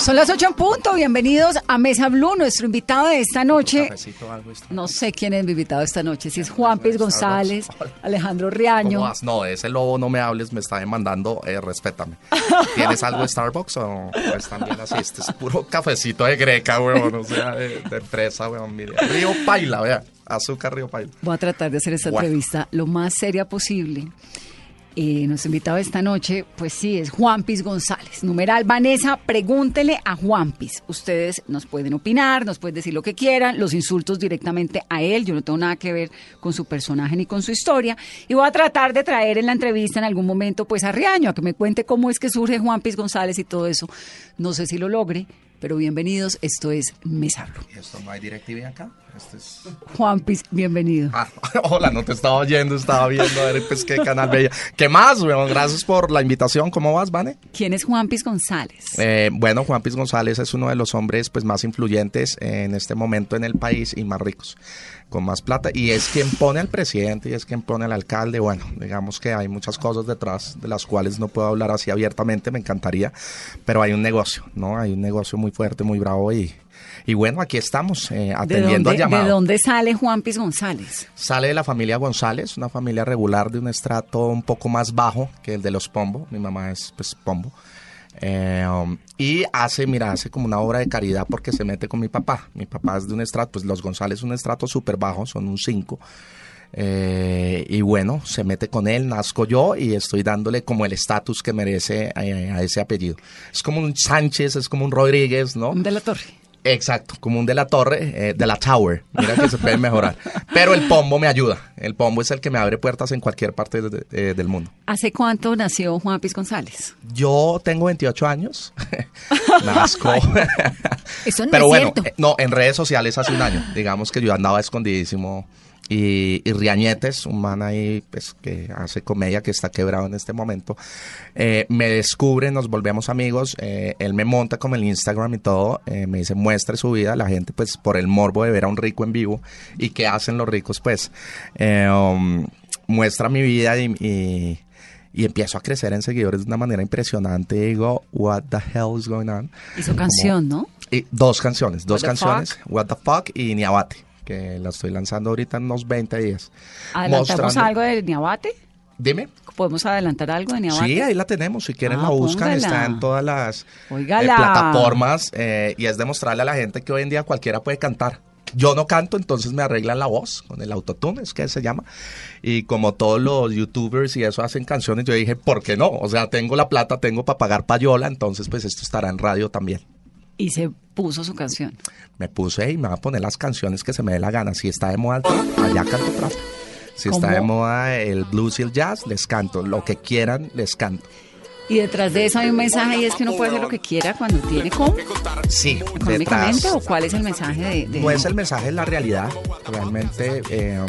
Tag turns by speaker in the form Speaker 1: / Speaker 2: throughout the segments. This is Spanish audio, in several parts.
Speaker 1: Son las 8 en punto. Bienvenidos a Mesa Blue. Nuestro invitado de esta noche. No sé quién es mi invitado esta noche. Si es Juan Piz González, Alejandro Riaño.
Speaker 2: No, ese lobo no me hables, me está demandando, eh, respétame. ¿Tienes algo de Starbucks o, o es también así? Este es puro cafecito de greca, weón, o sea, de, de empresa, weón, mire. Río Paila, vea, azúcar Río Paila.
Speaker 1: Voy a tratar de hacer esta entrevista lo más seria posible. Eh, nuestro invitado esta noche, pues sí, es Juan Piz González. Numeral, Vanessa, pregúntele a Juan Piz. Ustedes nos pueden opinar, nos pueden decir lo que quieran, los insultos directamente a él. Yo no tengo nada que ver con su personaje ni con su historia. Y voy a tratar de traer en la entrevista en algún momento, pues a Riaño, a que me cuente cómo es que surge Juan Piz González y todo eso. No sé si lo logre, pero bienvenidos. Esto es Mesa Blue.
Speaker 2: ¿Y esto no hay DirecTV acá? Este es...
Speaker 1: Juan Piz, bienvenido.
Speaker 2: Ah, hola, no te estaba oyendo, estaba viendo a ver pues qué canal veía. ¿Qué más, weón? Gracias por la invitación. ¿Cómo vas, Vane?
Speaker 1: ¿Quién es Juan Piz González?
Speaker 2: Eh, bueno, Juan Piz González es uno de los hombres pues más influyentes en este momento en el país y más ricos, con más plata. Y es quien pone al presidente y es quien pone al alcalde. Bueno, digamos que hay muchas cosas detrás de las cuales no puedo hablar así abiertamente, me encantaría, pero hay un negocio, ¿no? Hay un negocio muy fuerte, muy bravo y... Y bueno, aquí estamos, eh,
Speaker 1: ¿De
Speaker 2: atendiendo al llamado.
Speaker 1: ¿De dónde sale Juan Piz González?
Speaker 2: Sale de la familia González, una familia regular de un estrato un poco más bajo que el de los Pombo. Mi mamá es pues Pombo. Eh, um, y hace, mira, hace como una obra de caridad porque se mete con mi papá. Mi papá es de un estrato, pues los González un estrato súper bajo, son un 5. y bueno, se mete con él, nazco yo y estoy dándole como el estatus que merece a, a ese apellido. Es como un Sánchez, es como un Rodríguez, ¿no?
Speaker 1: De la Torre.
Speaker 2: Exacto, como un de la torre, eh, de la tower. Mira que se puede mejorar. Pero el pombo me ayuda. El pombo es el que me abre puertas en cualquier parte de- de- del mundo.
Speaker 1: ¿Hace cuánto nació Juan Piz González?
Speaker 2: Yo tengo 28 años. Nazco.
Speaker 1: Eso no
Speaker 2: Pero
Speaker 1: es
Speaker 2: bueno,
Speaker 1: cierto.
Speaker 2: eh, no, en redes sociales hace un año. Digamos que yo andaba escondidísimo. Y, y Riañetes, un man ahí pues, que hace comedia, que está quebrado en este momento, eh, me descubre, nos volvemos amigos, eh, él me monta como el Instagram y todo, eh, me dice muestre su vida, la gente pues por el morbo de ver a un rico en vivo y qué hacen los ricos pues, um, muestra mi vida y, y- y empiezo a crecer en seguidores de una manera impresionante. Digo, what the hell is going on?
Speaker 1: Hizo canción, ¿no?
Speaker 2: Y dos canciones, dos
Speaker 1: What the
Speaker 2: canciones, What the Fuck y Niabate, que la estoy lanzando ahorita en unos 20 días.
Speaker 1: ¿Adelantamos
Speaker 2: Mostrando-
Speaker 1: algo de Niabate?
Speaker 2: Dime.
Speaker 1: ¿Podemos adelantar algo de Niabate?
Speaker 2: Sí, ahí la tenemos. Si quieren
Speaker 1: Ah,
Speaker 2: la buscan,
Speaker 1: póngala.
Speaker 2: está en todas las eh, plataformas eh, y es demostrarle a la gente que hoy en día cualquiera puede cantar. Yo no canto, entonces me arreglan la voz con el autotune, es que se llama. Y como todos los youtubers y eso hacen canciones, yo dije, ¿por qué no? O sea, tengo la plata, tengo para pagar payola, entonces pues esto estará en radio también.
Speaker 1: Y se puso su canción.
Speaker 2: me puse y me voy a poner las canciones que se me dé la gana. Si está de moda allá canto trap. Si está de moda el blues y el jazz, les canto. Lo que quieran, les canto.
Speaker 1: Y detrás de eso hay un mensaje y es que uno puede hacer lo que quiera cuando tiene cómo,
Speaker 2: Sí,
Speaker 1: económicamente,
Speaker 2: detrás.
Speaker 1: o cuál es el mensaje de... de-
Speaker 2: No es el mensaje, es la realidad. Realmente eh,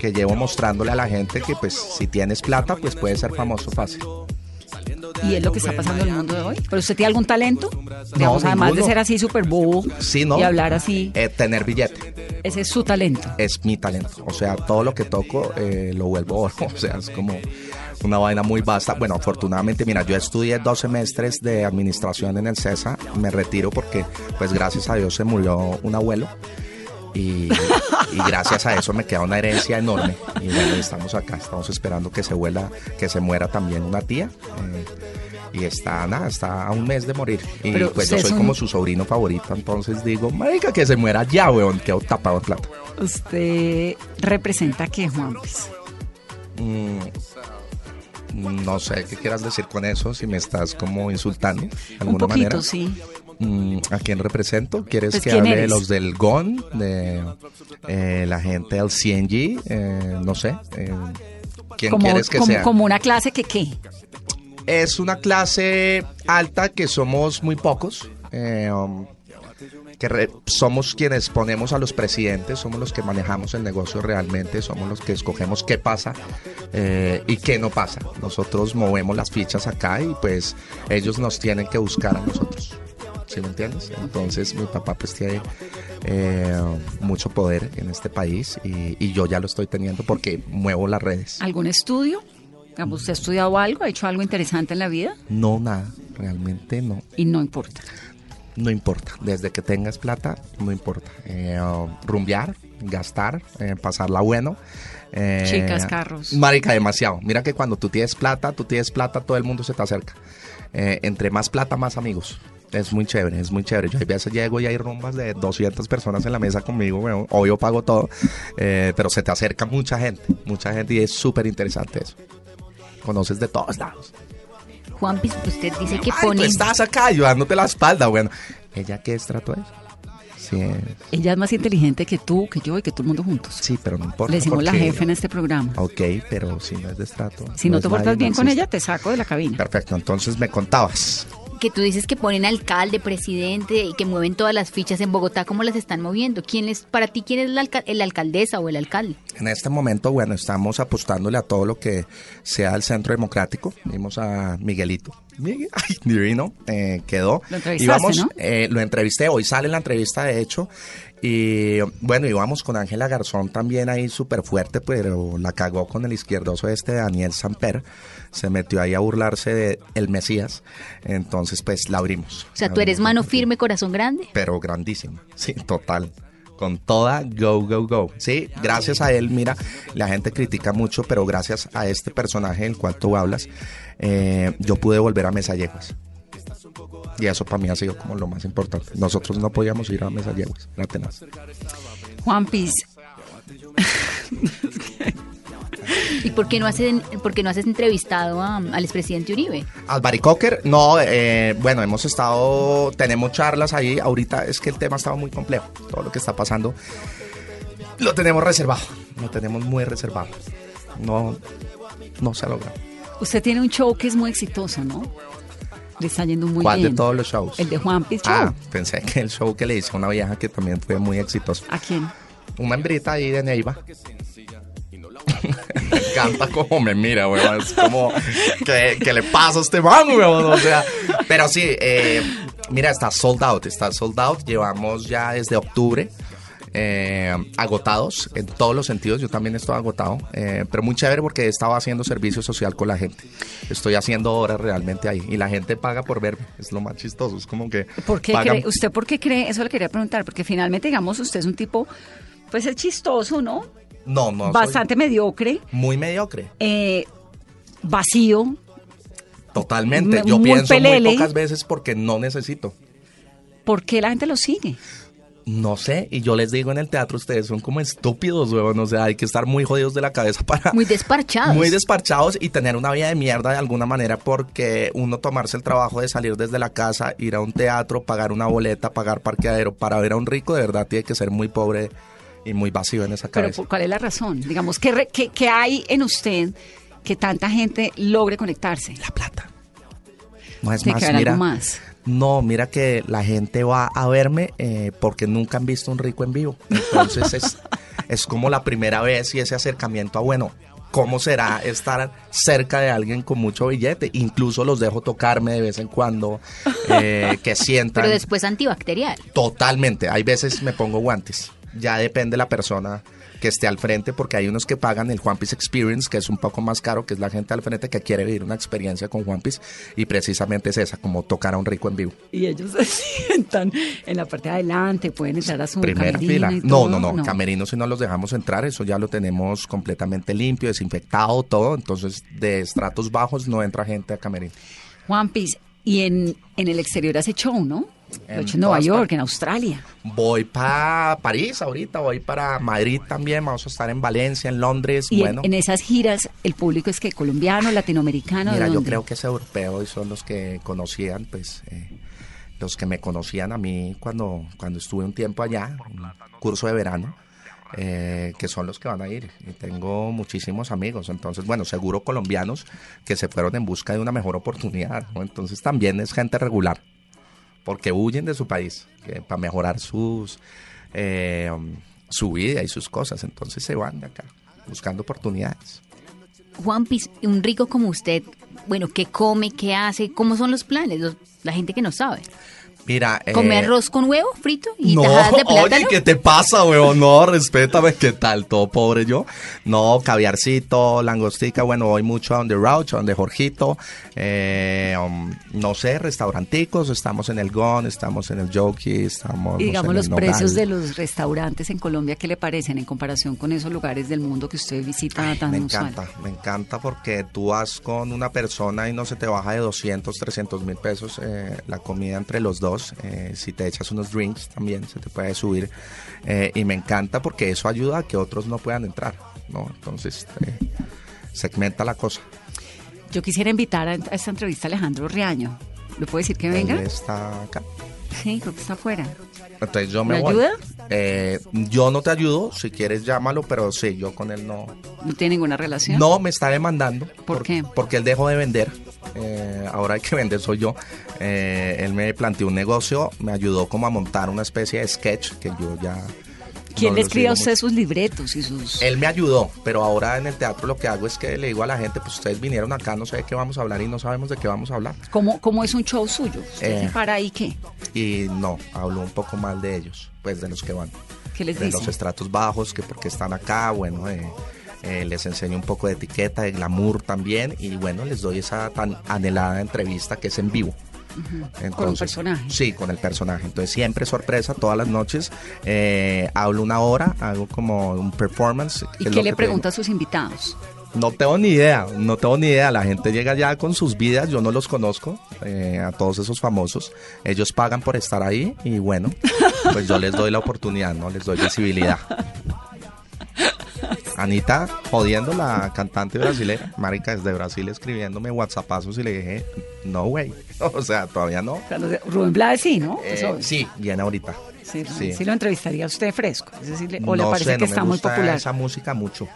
Speaker 2: que llevo mostrándole a la gente que pues si tienes plata, pues puedes ser famoso fácil.
Speaker 1: Y es lo que está pasando en el mundo de hoy. ¿Pero usted tiene algún talento? Digamos, además de ser así súper bobo
Speaker 2: Sí, ¿no?
Speaker 1: y hablar así,
Speaker 2: Eh, tener billete
Speaker 1: ese es su talento.
Speaker 2: es mi talento. O sea, todo lo que toco eh, lo vuelvo oro. O sea, es como una vaina muy vasta. Bueno, afortunadamente, mira, yo estudié dos semestres de administración en el CESA. Me retiro porque, pues gracias a Dios se murió un abuelo. Y, y gracias a eso me queda una herencia enorme. Y bueno, estamos acá, estamos esperando que se vuela, que se muera también una tía. eh, y está, nada, está a un mes de morir. Y
Speaker 1: Pero
Speaker 2: pues yo soy
Speaker 1: un-
Speaker 2: como su sobrino favorito, entonces digo, marica, que se muera ya, weón, quedo tapado de plata.
Speaker 1: Usted representa que Juan.
Speaker 2: Mm, No sé qué quieras decir con eso, si me estás como insultando de
Speaker 1: Un
Speaker 2: alguna
Speaker 1: poquito,
Speaker 2: manera.
Speaker 1: sí.
Speaker 2: Mm, ¿A quién represento? ¿Quieres
Speaker 1: Pues,
Speaker 2: que
Speaker 1: ¿quién
Speaker 2: hable de los del GON, de eh, la gente del CNG? Eh, no sé. eh, ¿Quién
Speaker 1: Como,
Speaker 2: quieres que
Speaker 1: como,
Speaker 2: sea?
Speaker 1: como una clase que qué.
Speaker 2: Es una clase alta que somos muy pocos. eh, um, que re- somos quienes ponemos a los presidentes, somos los que manejamos el negocio realmente, somos los que escogemos qué pasa eh, y qué no pasa. Nosotros movemos las fichas acá y pues ellos nos tienen que buscar a nosotros. ¿Sí me entiendes? Entonces mi papá pues tiene eh, mucho poder en este país y, y yo ya lo estoy teniendo porque muevo las redes.
Speaker 1: ¿Algún estudio? ¿Usted ha estudiado algo? ¿Ha hecho algo interesante en la vida?
Speaker 2: No, nada, realmente no.
Speaker 1: Y no importa.
Speaker 2: No importa, desde que tengas plata, no importa. Eh, rumbear, gastar, eh, pasarla bueno. eh,
Speaker 1: Chicas, carros.
Speaker 2: Marica, demasiado. Mira que cuando tú tienes plata, tú tienes plata, todo el mundo se te acerca. Eh, entre más plata, más amigos. Es muy chévere, es muy chévere. Yo a veces llego y hay rumbas de 200 personas en la mesa conmigo, weón. obvio pago todo, eh, pero se te acerca mucha gente, mucha gente y es súper interesante eso. Conoces de todos lados.
Speaker 3: Juan usted dice que
Speaker 2: Ay, tú
Speaker 3: pone...
Speaker 2: estás acá ayudándote la espalda, bueno. ¿Ella qué estrato es? Sí, es-
Speaker 1: Ella es más inteligente que tú, que yo y que todo el mundo juntos.
Speaker 2: sí, pero no importa.
Speaker 1: Le decimos la jefa en este programa.
Speaker 2: Ok, pero si no es de estrato.
Speaker 1: Si no, te portas bien
Speaker 2: no
Speaker 1: con ella, te saco de la cabina.
Speaker 2: Perfecto, entonces me contabas.
Speaker 3: Que tú dices que ponen alcalde, presidente y que mueven todas las fichas en Bogotá, ¿cómo las están moviendo? ¿Quién es, para ti, quién es la, la alcaldesa o el alcalde?
Speaker 2: En este momento, bueno, estamos apostándole a todo lo que sea el centro democrático. Vimos a Miguelito. Miguel, ay, divino, eh, quedó.
Speaker 1: Lo entrevistaste,
Speaker 2: Y vamos,
Speaker 1: ¿no?
Speaker 2: eh, lo entrevisté, hoy sale la entrevista, de hecho. Y bueno, íbamos con Ángela Garzón también ahí súper fuerte, pero la cagó con el izquierdoso este Daniel Samper. Se metió ahí a burlarse de el Mesías. Entonces, pues la abrimos.
Speaker 3: O sea, tú eres mano firme, corazón grande.
Speaker 2: pero grandísima. Sí, total. Con toda go, go, go. Sí, gracias a él, mira, la gente critica mucho, pero gracias a este personaje del cual tú hablas, eh, yo pude volver a Mesalleguas. Y eso para mí ha sido como lo más importante. Nosotros no podíamos ir a Mesalleguas, era tenaz.
Speaker 1: Juan Piz,
Speaker 3: ¿Y por qué no, hacen, por qué no haces entrevistado a- al expresidente Uribe?
Speaker 2: Albaricocker, no, eh, bueno, hemos estado, tenemos charlas ahí, ahorita es que el tema estaba muy complejo, todo lo que está pasando lo tenemos reservado, lo tenemos muy reservado, no, no se ha logrado.
Speaker 1: usted tiene un show que es muy exitoso, ¿no? Le está yendo muy
Speaker 2: ¿Cuál
Speaker 1: bien.
Speaker 2: de todos los shows?
Speaker 1: El de Juan Piz.
Speaker 2: Ah, pensé que el show que le hice a una vieja que también fue muy exitoso.
Speaker 1: ¿A quién?
Speaker 2: Una hembrita ahí de Neiva. Me encanta como me mira, weón. Es como, ¿qué, qué le pasa a este man, weón? O sea, pero sí, eh, mira, está sold out, está sold out. Llevamos ya desde octubre. eh, agotados en todos los sentidos, yo también estoy agotado, eh, pero muy chévere porque estaba haciendo servicio social con la gente. Estoy haciendo horas realmente ahí y la gente paga por verme, es lo más chistoso, es como que
Speaker 1: ¿Por qué
Speaker 2: pagan-
Speaker 1: cree, ¿Usted por qué cree? Eso le quería preguntar, porque finalmente, digamos, usted es un tipo, pues es chistoso, ¿no?
Speaker 2: No, no. soy
Speaker 1: Bastante mediocre,
Speaker 2: muy mediocre.
Speaker 1: eh, vacío.
Speaker 2: Totalmente. Yo
Speaker 1: muy
Speaker 2: pienso
Speaker 1: pelele.
Speaker 2: muy pocas veces porque no necesito.
Speaker 1: ¿Por qué la gente lo sigue?
Speaker 2: No sé, y yo les digo en el teatro, ustedes son como estúpidos, weón. O sea, hay que estar muy jodidos de la cabeza para.
Speaker 3: Muy desparchados.
Speaker 2: Muy desparchados y tener una vida de mierda de alguna manera porque uno tomarse el trabajo de salir desde la casa, ir a un teatro, pagar una boleta, pagar parqueadero para ver a un rico, de verdad tiene que ser muy pobre y muy vacío en esa
Speaker 1: Pero
Speaker 2: cabeza.
Speaker 1: ¿por ¿cuál es la razón? Digamos, ¿qué, re- qué- qué hay en usted que tanta gente logre conectarse?
Speaker 2: La plata. No es más, mira.
Speaker 1: algo más.
Speaker 2: No, mira que la gente va a verme eh, porque nunca han visto un rico en vivo. Entonces es, es como la primera vez y ese acercamiento a, bueno, ¿cómo será estar cerca de alguien con mucho billete? Incluso los dejo tocarme de vez en cuando, eh, que sientan.
Speaker 3: Pero después antibacterial.
Speaker 2: Totalmente. Hay veces me pongo guantes. Ya depende la persona que esté al frente, porque hay unos que pagan el Juan Piece Experience, que es un poco más caro, que es la gente al frente que quiere vivir una experiencia con Juan Piece, y precisamente es esa, como tocar a un rico en vivo.
Speaker 1: Y ellos se sientan en la parte de adelante, pueden entrar a su
Speaker 2: Primera
Speaker 1: camerino
Speaker 2: fila.
Speaker 1: y
Speaker 2: No,
Speaker 1: todo,
Speaker 2: no, no, Camerinos si no los dejamos entrar, eso ya lo tenemos completamente limpio, desinfectado, todo. Entonces, de estratos bajos no entra gente a camerino.
Speaker 1: Juan Piz, y en, en el exterior hace show, ¿no? Lo
Speaker 2: En
Speaker 1: hecho en Nueva York,
Speaker 2: partes.
Speaker 1: en Australia.
Speaker 2: Voy para París ahorita, voy para Madrid también, vamos a estar en Valencia, en Londres,
Speaker 1: Y en-
Speaker 2: bueno.
Speaker 1: en, esas giras, ¿el público es que colombiano, latinoamericano? ¿de
Speaker 2: Mira, yo creo que es europeo y son los que conocían, pues, eh, los que me conocían a mí cuando, cuando estuve un tiempo allá, un curso de verano, eh, que son los que van a ir. Y tengo muchísimos amigos, entonces, bueno, seguro colombianos que se fueron en busca de una mejor oportunidad, ¿no? Entonces también es gente regular, porque huyen de su país, para mejorar sus, eh, um, su vida y sus cosas, entonces se van de acá, buscando oportunidades.
Speaker 3: Juan Piz, un rico como usted, bueno, ¿qué come, qué hace? ¿Cómo son los planes? La gente que no sabe.
Speaker 2: Mira, eh,
Speaker 3: ¿Come arroz con huevo frito y
Speaker 2: no,
Speaker 3: tajadas de plátano?
Speaker 2: oye, ¿qué te pasa, weón? No, respétame, ¿qué tal? Todo pobre yo. No, caviarcito, langostica, bueno, voy mucho a donde Rauch, a donde Jorgito, eh, um, no sé, restauranticos, estamos en el Gon, estamos en el Jockey, estamos...
Speaker 1: Y digamos
Speaker 2: en
Speaker 1: los
Speaker 2: el
Speaker 1: precios de los restaurantes en Colombia, ¿qué le parecen en comparación con esos lugares del mundo que usted visita tan
Speaker 2: Me
Speaker 1: usual?
Speaker 2: encanta, me encanta porque tú vas con una persona y no se te baja de 200, 300 mil pesos eh, la comida entre los dos. Eh, si te echas unos drinks también se te puede subir. Eh, y me encanta porque eso ayuda a que otros no puedan entrar, ¿no? Entonces eh, segmenta la cosa.
Speaker 1: Yo quisiera invitar a, esta entrevista a Alejandro Riaño. ¿Le puedo decir que venga?
Speaker 2: Él está acá.
Speaker 1: Sí, creo que está afuera.
Speaker 2: Entonces yo me,
Speaker 1: ¿Me
Speaker 2: voy.
Speaker 1: ayuda?
Speaker 2: Eh, yo no te ayudo, si quieres llámalo, pero sí, yo con él no,
Speaker 1: ¿No tiene ninguna relación?
Speaker 2: No, me está demandando.
Speaker 1: ¿Por qué?
Speaker 2: Porque él dejó de vender. Eh, ahora hay que vender soy yo. Eh, él me planteó un negocio, me ayudó como a montar una especie de sketch que yo ya...
Speaker 1: ¿Quién
Speaker 2: no
Speaker 1: le
Speaker 2: lo
Speaker 1: escribe a usted
Speaker 2: mucho.
Speaker 1: sus libretos y sus...?
Speaker 2: Él me ayudó, pero ahora en el teatro lo que hago es que le digo a la gente, pues ustedes vinieron acá, no sé de qué vamos a hablar y no sabemos de qué vamos a hablar.
Speaker 1: ¿Cómo, cómo es un show suyo? ¿Usted
Speaker 2: Eh.
Speaker 1: para ahí qué?
Speaker 2: Y no, hablo un poco mal de ellos, pues de los que van.
Speaker 1: ¿Qué les
Speaker 2: de los estratos bajos, que porque están acá, bueno, eh, eh, les enseño un poco de etiqueta, de glamour también, y bueno, les doy esa tan anhelada entrevista que es en vivo.
Speaker 1: Con un personaje.
Speaker 2: Sí, con el personaje. Entonces siempre sorpresa, todas las noches. eh, hablo una hora, hago como un performance.
Speaker 1: ¿Y qué le pregunta a sus invitados?
Speaker 2: no tengo ni idea, no tengo ni idea. La gente llega ya con sus vidas, yo no los conozco, eh, a todos esos famosos. Ellos pagan por estar ahí y bueno, pues yo les doy la oportunidad, no les doy visibilidad. Anita, jodiendo la cantante brasileña, marica, desde Brasil escribiéndome whatsappazos y le dije, no way, o sea, todavía no.
Speaker 1: Rubén Blades sí, ¿no?
Speaker 2: Eh,
Speaker 1: Eso-
Speaker 2: sí, viene ahorita.
Speaker 1: Sí,
Speaker 2: sí.
Speaker 1: sí lo entrevistaría usted fresco. Es decir, le- o le
Speaker 2: No
Speaker 1: parece
Speaker 2: sé,
Speaker 1: que
Speaker 2: no me
Speaker 1: está muy popular.
Speaker 2: esa música mucho.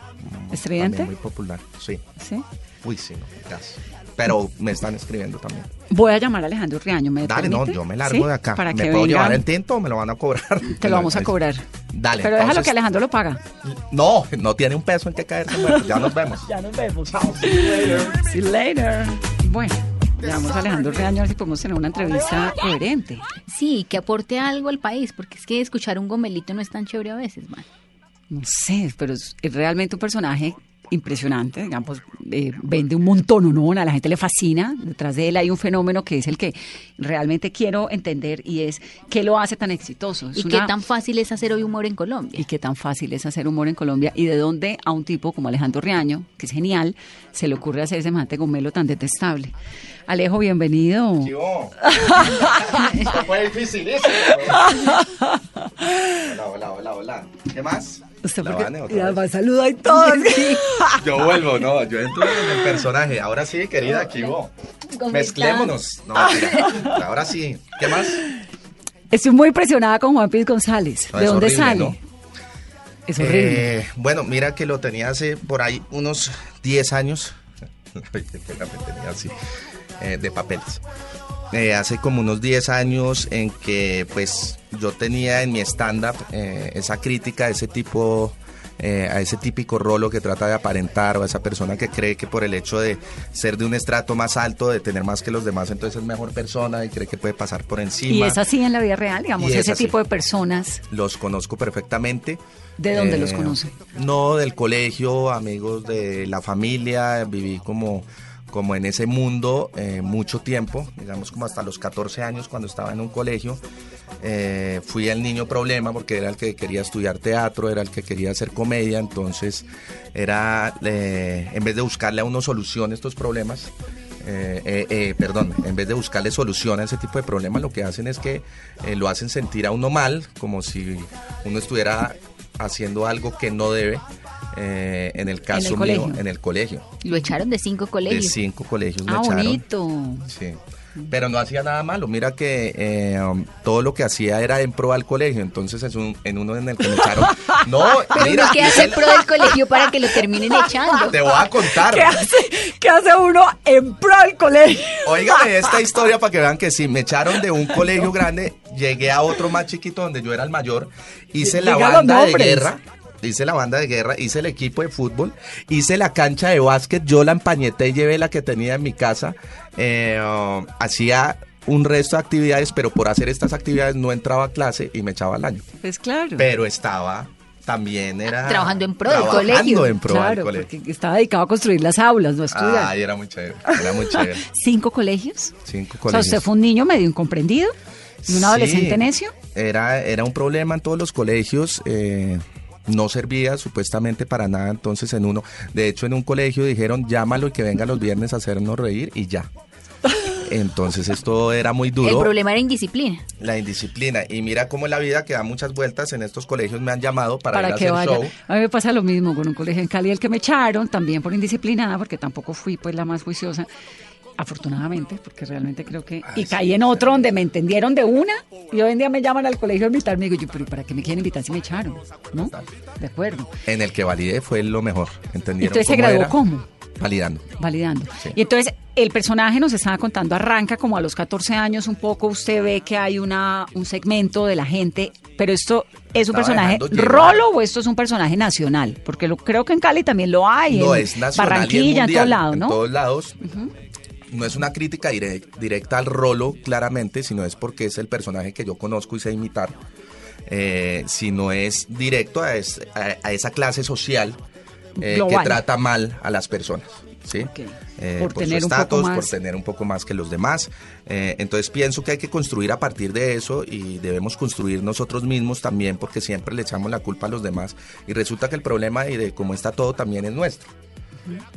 Speaker 1: ¿Estridente?
Speaker 2: también Muy popular, sí.
Speaker 1: ¿Sí?
Speaker 2: Uy, sí, no, gas. Pero me están escribiendo también.
Speaker 1: Voy a llamar a Alejandro Riaño. ¿me
Speaker 2: Dale, no, yo me largo
Speaker 1: Sí,
Speaker 2: de acá.
Speaker 1: Para
Speaker 2: ¿Me
Speaker 1: que
Speaker 2: puedo
Speaker 1: venga.
Speaker 2: llevar el tinto o me lo van a cobrar?
Speaker 1: Te lo vamos a cobrar.
Speaker 2: Dale.
Speaker 1: Pero déjalo
Speaker 2: entonces-
Speaker 1: que Alejandro lo paga.
Speaker 2: No, no tiene un peso en que caerse muerto. Ya nos vemos.
Speaker 1: Ya nos vemos. See you later. Bueno, llamamos a Alejandro Riaño a ver si podemos tener una entrevista coherente.
Speaker 3: Sí, que aporte algo al país, porque es que escuchar un gomelito no es tan chévere a veces, man.
Speaker 1: No sé, pero es realmente un personaje impresionante, digamos, eh, vende un montón, ¿no? A la gente le fascina. Detrás de él hay un fenómeno que es el que realmente quiero entender y es qué lo hace tan exitoso. Es
Speaker 3: ¿Y
Speaker 1: una-
Speaker 3: qué tan fácil es hacer hoy humor en Colombia?
Speaker 1: y qué tan fácil es hacer humor en Colombia y de dónde a un tipo como Alejandro Riaño, que es genial, se le ocurre hacer semejante gomelo tan detestable. Alejo, bienvenido.
Speaker 2: Fue dificilísimo. Hola, hola, hola, hola. ¿Qué más?
Speaker 1: Usted
Speaker 2: La otra vez.
Speaker 1: además saluda y todo.
Speaker 2: Yo vuelvo, no, yo entro en el personaje. Ahora sí, querida, aquí vos. Mezclémonos. No. Ahora sí. ¿Qué más?
Speaker 1: Estoy muy impresionada con Juan Piz González.
Speaker 2: No,
Speaker 1: ¿De dónde
Speaker 2: horrible,
Speaker 1: sale?
Speaker 2: ¿no?
Speaker 1: Es horrible.
Speaker 2: Eh, bueno, mira que lo tenía hace por ahí unos 10 años. La tenía así, eh, de papeles. Eh, hace como unos 10 años en que pues yo tenía en mi stand-up eh, esa crítica a ese tipo, eh, a ese típico rolo que trata de aparentar o a esa persona que cree que por el hecho de ser de un estrato más alto, de tener más que los demás, entonces es mejor persona y cree que puede pasar por encima.
Speaker 1: y es así en la vida real, digamos,
Speaker 2: es
Speaker 1: ese tipo de personas.
Speaker 2: Los conozco perfectamente.
Speaker 1: ¿De dónde los conoce?
Speaker 2: No, del colegio, amigos de la familia, viví como, como en ese mundo eh, mucho tiempo, digamos como hasta los 14 años cuando estaba en un colegio. Eh, fui el niño problema porque era el que quería estudiar teatro, era el que quería hacer comedia, entonces era, eh, en vez de buscarle a uno solución a estos problemas, perdón, en vez de buscarle solución a ese tipo de problemas, lo que hacen es que lo hacen sentir a uno mal, como si uno estuviera haciendo algo que no debe. Eh, en el caso mío,
Speaker 1: colegio.
Speaker 2: en el colegio.
Speaker 3: Lo echaron de cinco
Speaker 2: De
Speaker 3: colegios.
Speaker 2: cinco colegios
Speaker 1: Ah,
Speaker 2: echaron.
Speaker 1: bonito.
Speaker 2: Sí. Pero no hacía nada malo. Mira que eh, um, todo lo que hacía era en pro al colegio. Entonces es un, en uno en el que me echaron. No,
Speaker 3: Pero
Speaker 2: mira,
Speaker 3: uno que hace
Speaker 2: Gisela,
Speaker 3: pro del colegio para que lo terminen echando.
Speaker 2: te voy a contar.
Speaker 1: ¿Qué hace, qué hace uno en pro del colegio?
Speaker 2: Óigame esta historia para que vean que sí, me echaron de un colegio grande, llegué a otro más chiquito donde yo era el mayor, hice la banda de guerra, hice la banda de guerra, hice el equipo de fútbol, hice la cancha de básquet, yo la empañeté y llevé la que tenía en mi casa, eh, um, hacía un resto de actividades, pero por hacer estas actividades no entraba a clase y me echaba al año.
Speaker 1: Pues claro.
Speaker 2: Pero estaba también era
Speaker 3: Trabajando en pro del
Speaker 2: trabajando
Speaker 3: colegio.
Speaker 2: en pro del
Speaker 1: claro,
Speaker 2: colegio.
Speaker 1: porque estaba dedicado a construir las aulas, no a estudiar.
Speaker 2: Ay, era muy chévere, era muy chévere.
Speaker 1: ¿Cinco colegios?
Speaker 2: Cinco
Speaker 1: O sea,
Speaker 2: colegios.
Speaker 1: usted fue un niño medio incomprendido y un
Speaker 2: Sí,
Speaker 1: adolescente necio.
Speaker 2: Era, era un problema en todos los colegios. eh, no servía supuestamente para nada entonces en uno. De hecho, en un colegio dijeron, llámalo y que venga los viernes a hacernos reír y ya. Entonces esto era muy duro.
Speaker 3: El problema era indisciplina.
Speaker 2: La indisciplina. Y mira cómo la vida que da muchas vueltas en estos colegios me han llamado para, ir
Speaker 1: Para
Speaker 2: a
Speaker 1: que
Speaker 2: hacer
Speaker 1: vaya.
Speaker 2: show.
Speaker 1: A mí me pasa lo mismo con un colegio en Cali, el que me echaron, también por indisciplinada, porque tampoco fui pues la más juiciosa. Afortunadamente, porque realmente creo que... Y caí en otro donde me entendieron de una y hoy en día me llaman al colegio a invitarme y digo, yo, pero ¿para qué me quieren invitar si me echaron? ¿No? De acuerdo.
Speaker 2: En el que validé fue lo mejor. ¿Entendieron?
Speaker 1: Entonces se
Speaker 2: cómo
Speaker 1: graduó
Speaker 2: era?
Speaker 1: cómo?
Speaker 2: Validando.
Speaker 1: validando.
Speaker 2: Sí.
Speaker 1: Y entonces el personaje nos estaba contando, arranca como a los 14 años un poco, usted ve que hay una un segmento de la gente, pero esto es un
Speaker 2: Estaba
Speaker 1: personaje rolo o esto es un personaje nacional, porque lo, creo que en Cali también lo hay,
Speaker 2: No,
Speaker 1: en
Speaker 2: es nacional y
Speaker 1: Barranquilla,
Speaker 2: es
Speaker 1: en todos lados,
Speaker 2: En
Speaker 1: ¿no?
Speaker 2: todos lados. No es una crítica direc- directa al rolo, claramente, sino es porque es el personaje que yo conozco y sé imitar. Eh, sino es directo a, es- a- a esa clase social eh, que trata mal a las personas. ¿sí? Eh,
Speaker 1: Por
Speaker 2: por,
Speaker 1: tener
Speaker 2: su
Speaker 1: más.
Speaker 2: por tener un poco más que los demás. Eh, entonces pienso que hay que construir a partir de eso y debemos construir nosotros mismos también porque siempre le echamos la culpa a los demás y resulta que el problema y de cómo está todo también es nuestro.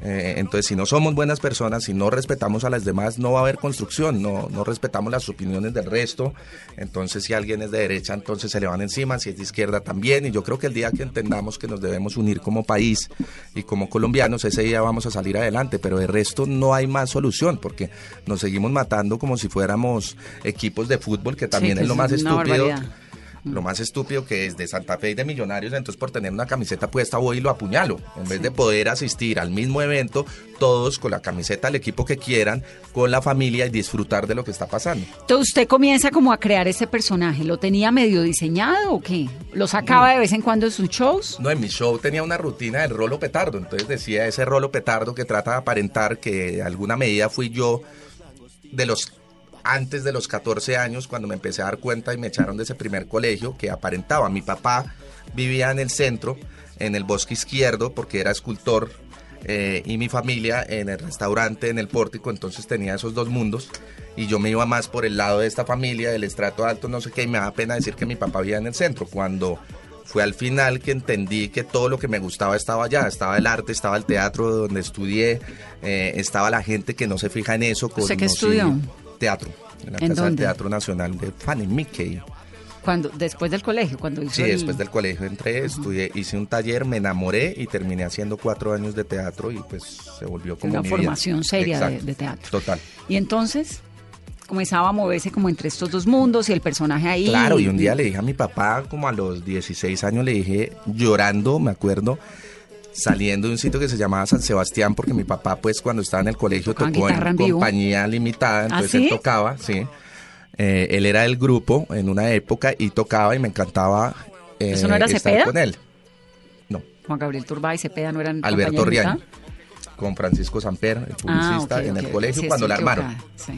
Speaker 2: Eh, entonces, si no somos buenas personas, si no respetamos a las demás, no va a haber construcción, no, no respetamos las opiniones del resto. Entonces, si alguien es de derecha, entonces se le van encima, si es de izquierda también. Y yo creo que el día que entendamos que nos debemos unir como país y como colombianos, ese día vamos a salir adelante. Pero de resto no hay más solución, porque nos seguimos matando como si fuéramos equipos de fútbol, que también
Speaker 1: que
Speaker 2: es lo más estúpido.
Speaker 1: barbaridad.
Speaker 2: Lo más estúpido que es de Santa Fe y de Millonarios, entonces por tener una camiseta puesta voy y lo apuñalo. En vez de poder asistir al mismo evento, todos con la camiseta del equipo que quieran, con la familia y disfrutar de lo que está pasando.
Speaker 1: Entonces usted comienza como a crear ese personaje, ¿lo tenía medio diseñado o qué? ¿Lo sacaba de vez en cuando en sus shows?
Speaker 2: No, en mi show tenía una rutina del rolo petardo, entonces decía ese rolo petardo que trata de aparentar que de alguna medida fui yo de los antes de los 14 años cuando me empecé a dar cuenta y me echaron de ese primer colegio que aparentaba. Mi papá vivía en el centro, en el bosque izquierdo, porque era escultor. eh, y mi familia en el restaurante, en el pórtico, entonces tenía esos dos mundos y yo me iba más por el lado de esta familia, del estrato alto, no sé qué, y me da pena decir que mi papá vivía en el centro, cuando fue al final que entendí que todo lo que me gustaba estaba allá, estaba el arte, estaba el teatro donde estudié, eh, estaba la gente que no se fija en eso.
Speaker 1: ¿Usted qué
Speaker 2: conocí
Speaker 1: estudió?
Speaker 2: Teatro, en la
Speaker 1: ¿En
Speaker 2: Casa del? Teatro Nacional de Fanny Mickey.
Speaker 1: Cuando después del colegio, cuando hizo
Speaker 2: Sí,
Speaker 1: el-
Speaker 2: después del colegio entré, estudié, hice un taller, me enamoré y terminé haciendo cuatro años de teatro y pues se volvió como
Speaker 1: una
Speaker 2: mi vida.
Speaker 1: formación seria de teatro.
Speaker 2: Total.
Speaker 1: Y entonces comenzaba a moverse como entre estos dos mundos y el personaje ahí.
Speaker 2: Claro, y un día le dije a mi papá, como a los 16 años, le dije, llorando, me acuerdo, saliendo de un sitio que se llamaba San Sebastián, porque mi papá, pues, cuando estaba en el colegio, tocó en compañía limitada,
Speaker 1: ¿Ah,
Speaker 2: entonces
Speaker 1: sí?
Speaker 2: él tocaba, sí. Eh, él era del grupo en una época y tocaba y me encantaba eh,
Speaker 1: ¿Eso no era
Speaker 2: estar
Speaker 1: Cepeda?
Speaker 2: con él. No,
Speaker 1: Juan Gabriel Turbay y Cepeda no eran
Speaker 2: Alberto
Speaker 1: limitada?
Speaker 2: con Francisco Samper, el
Speaker 1: Ah,
Speaker 2: publicista, en el colegio
Speaker 1: Sí,
Speaker 2: cuando la armaron.
Speaker 1: sí.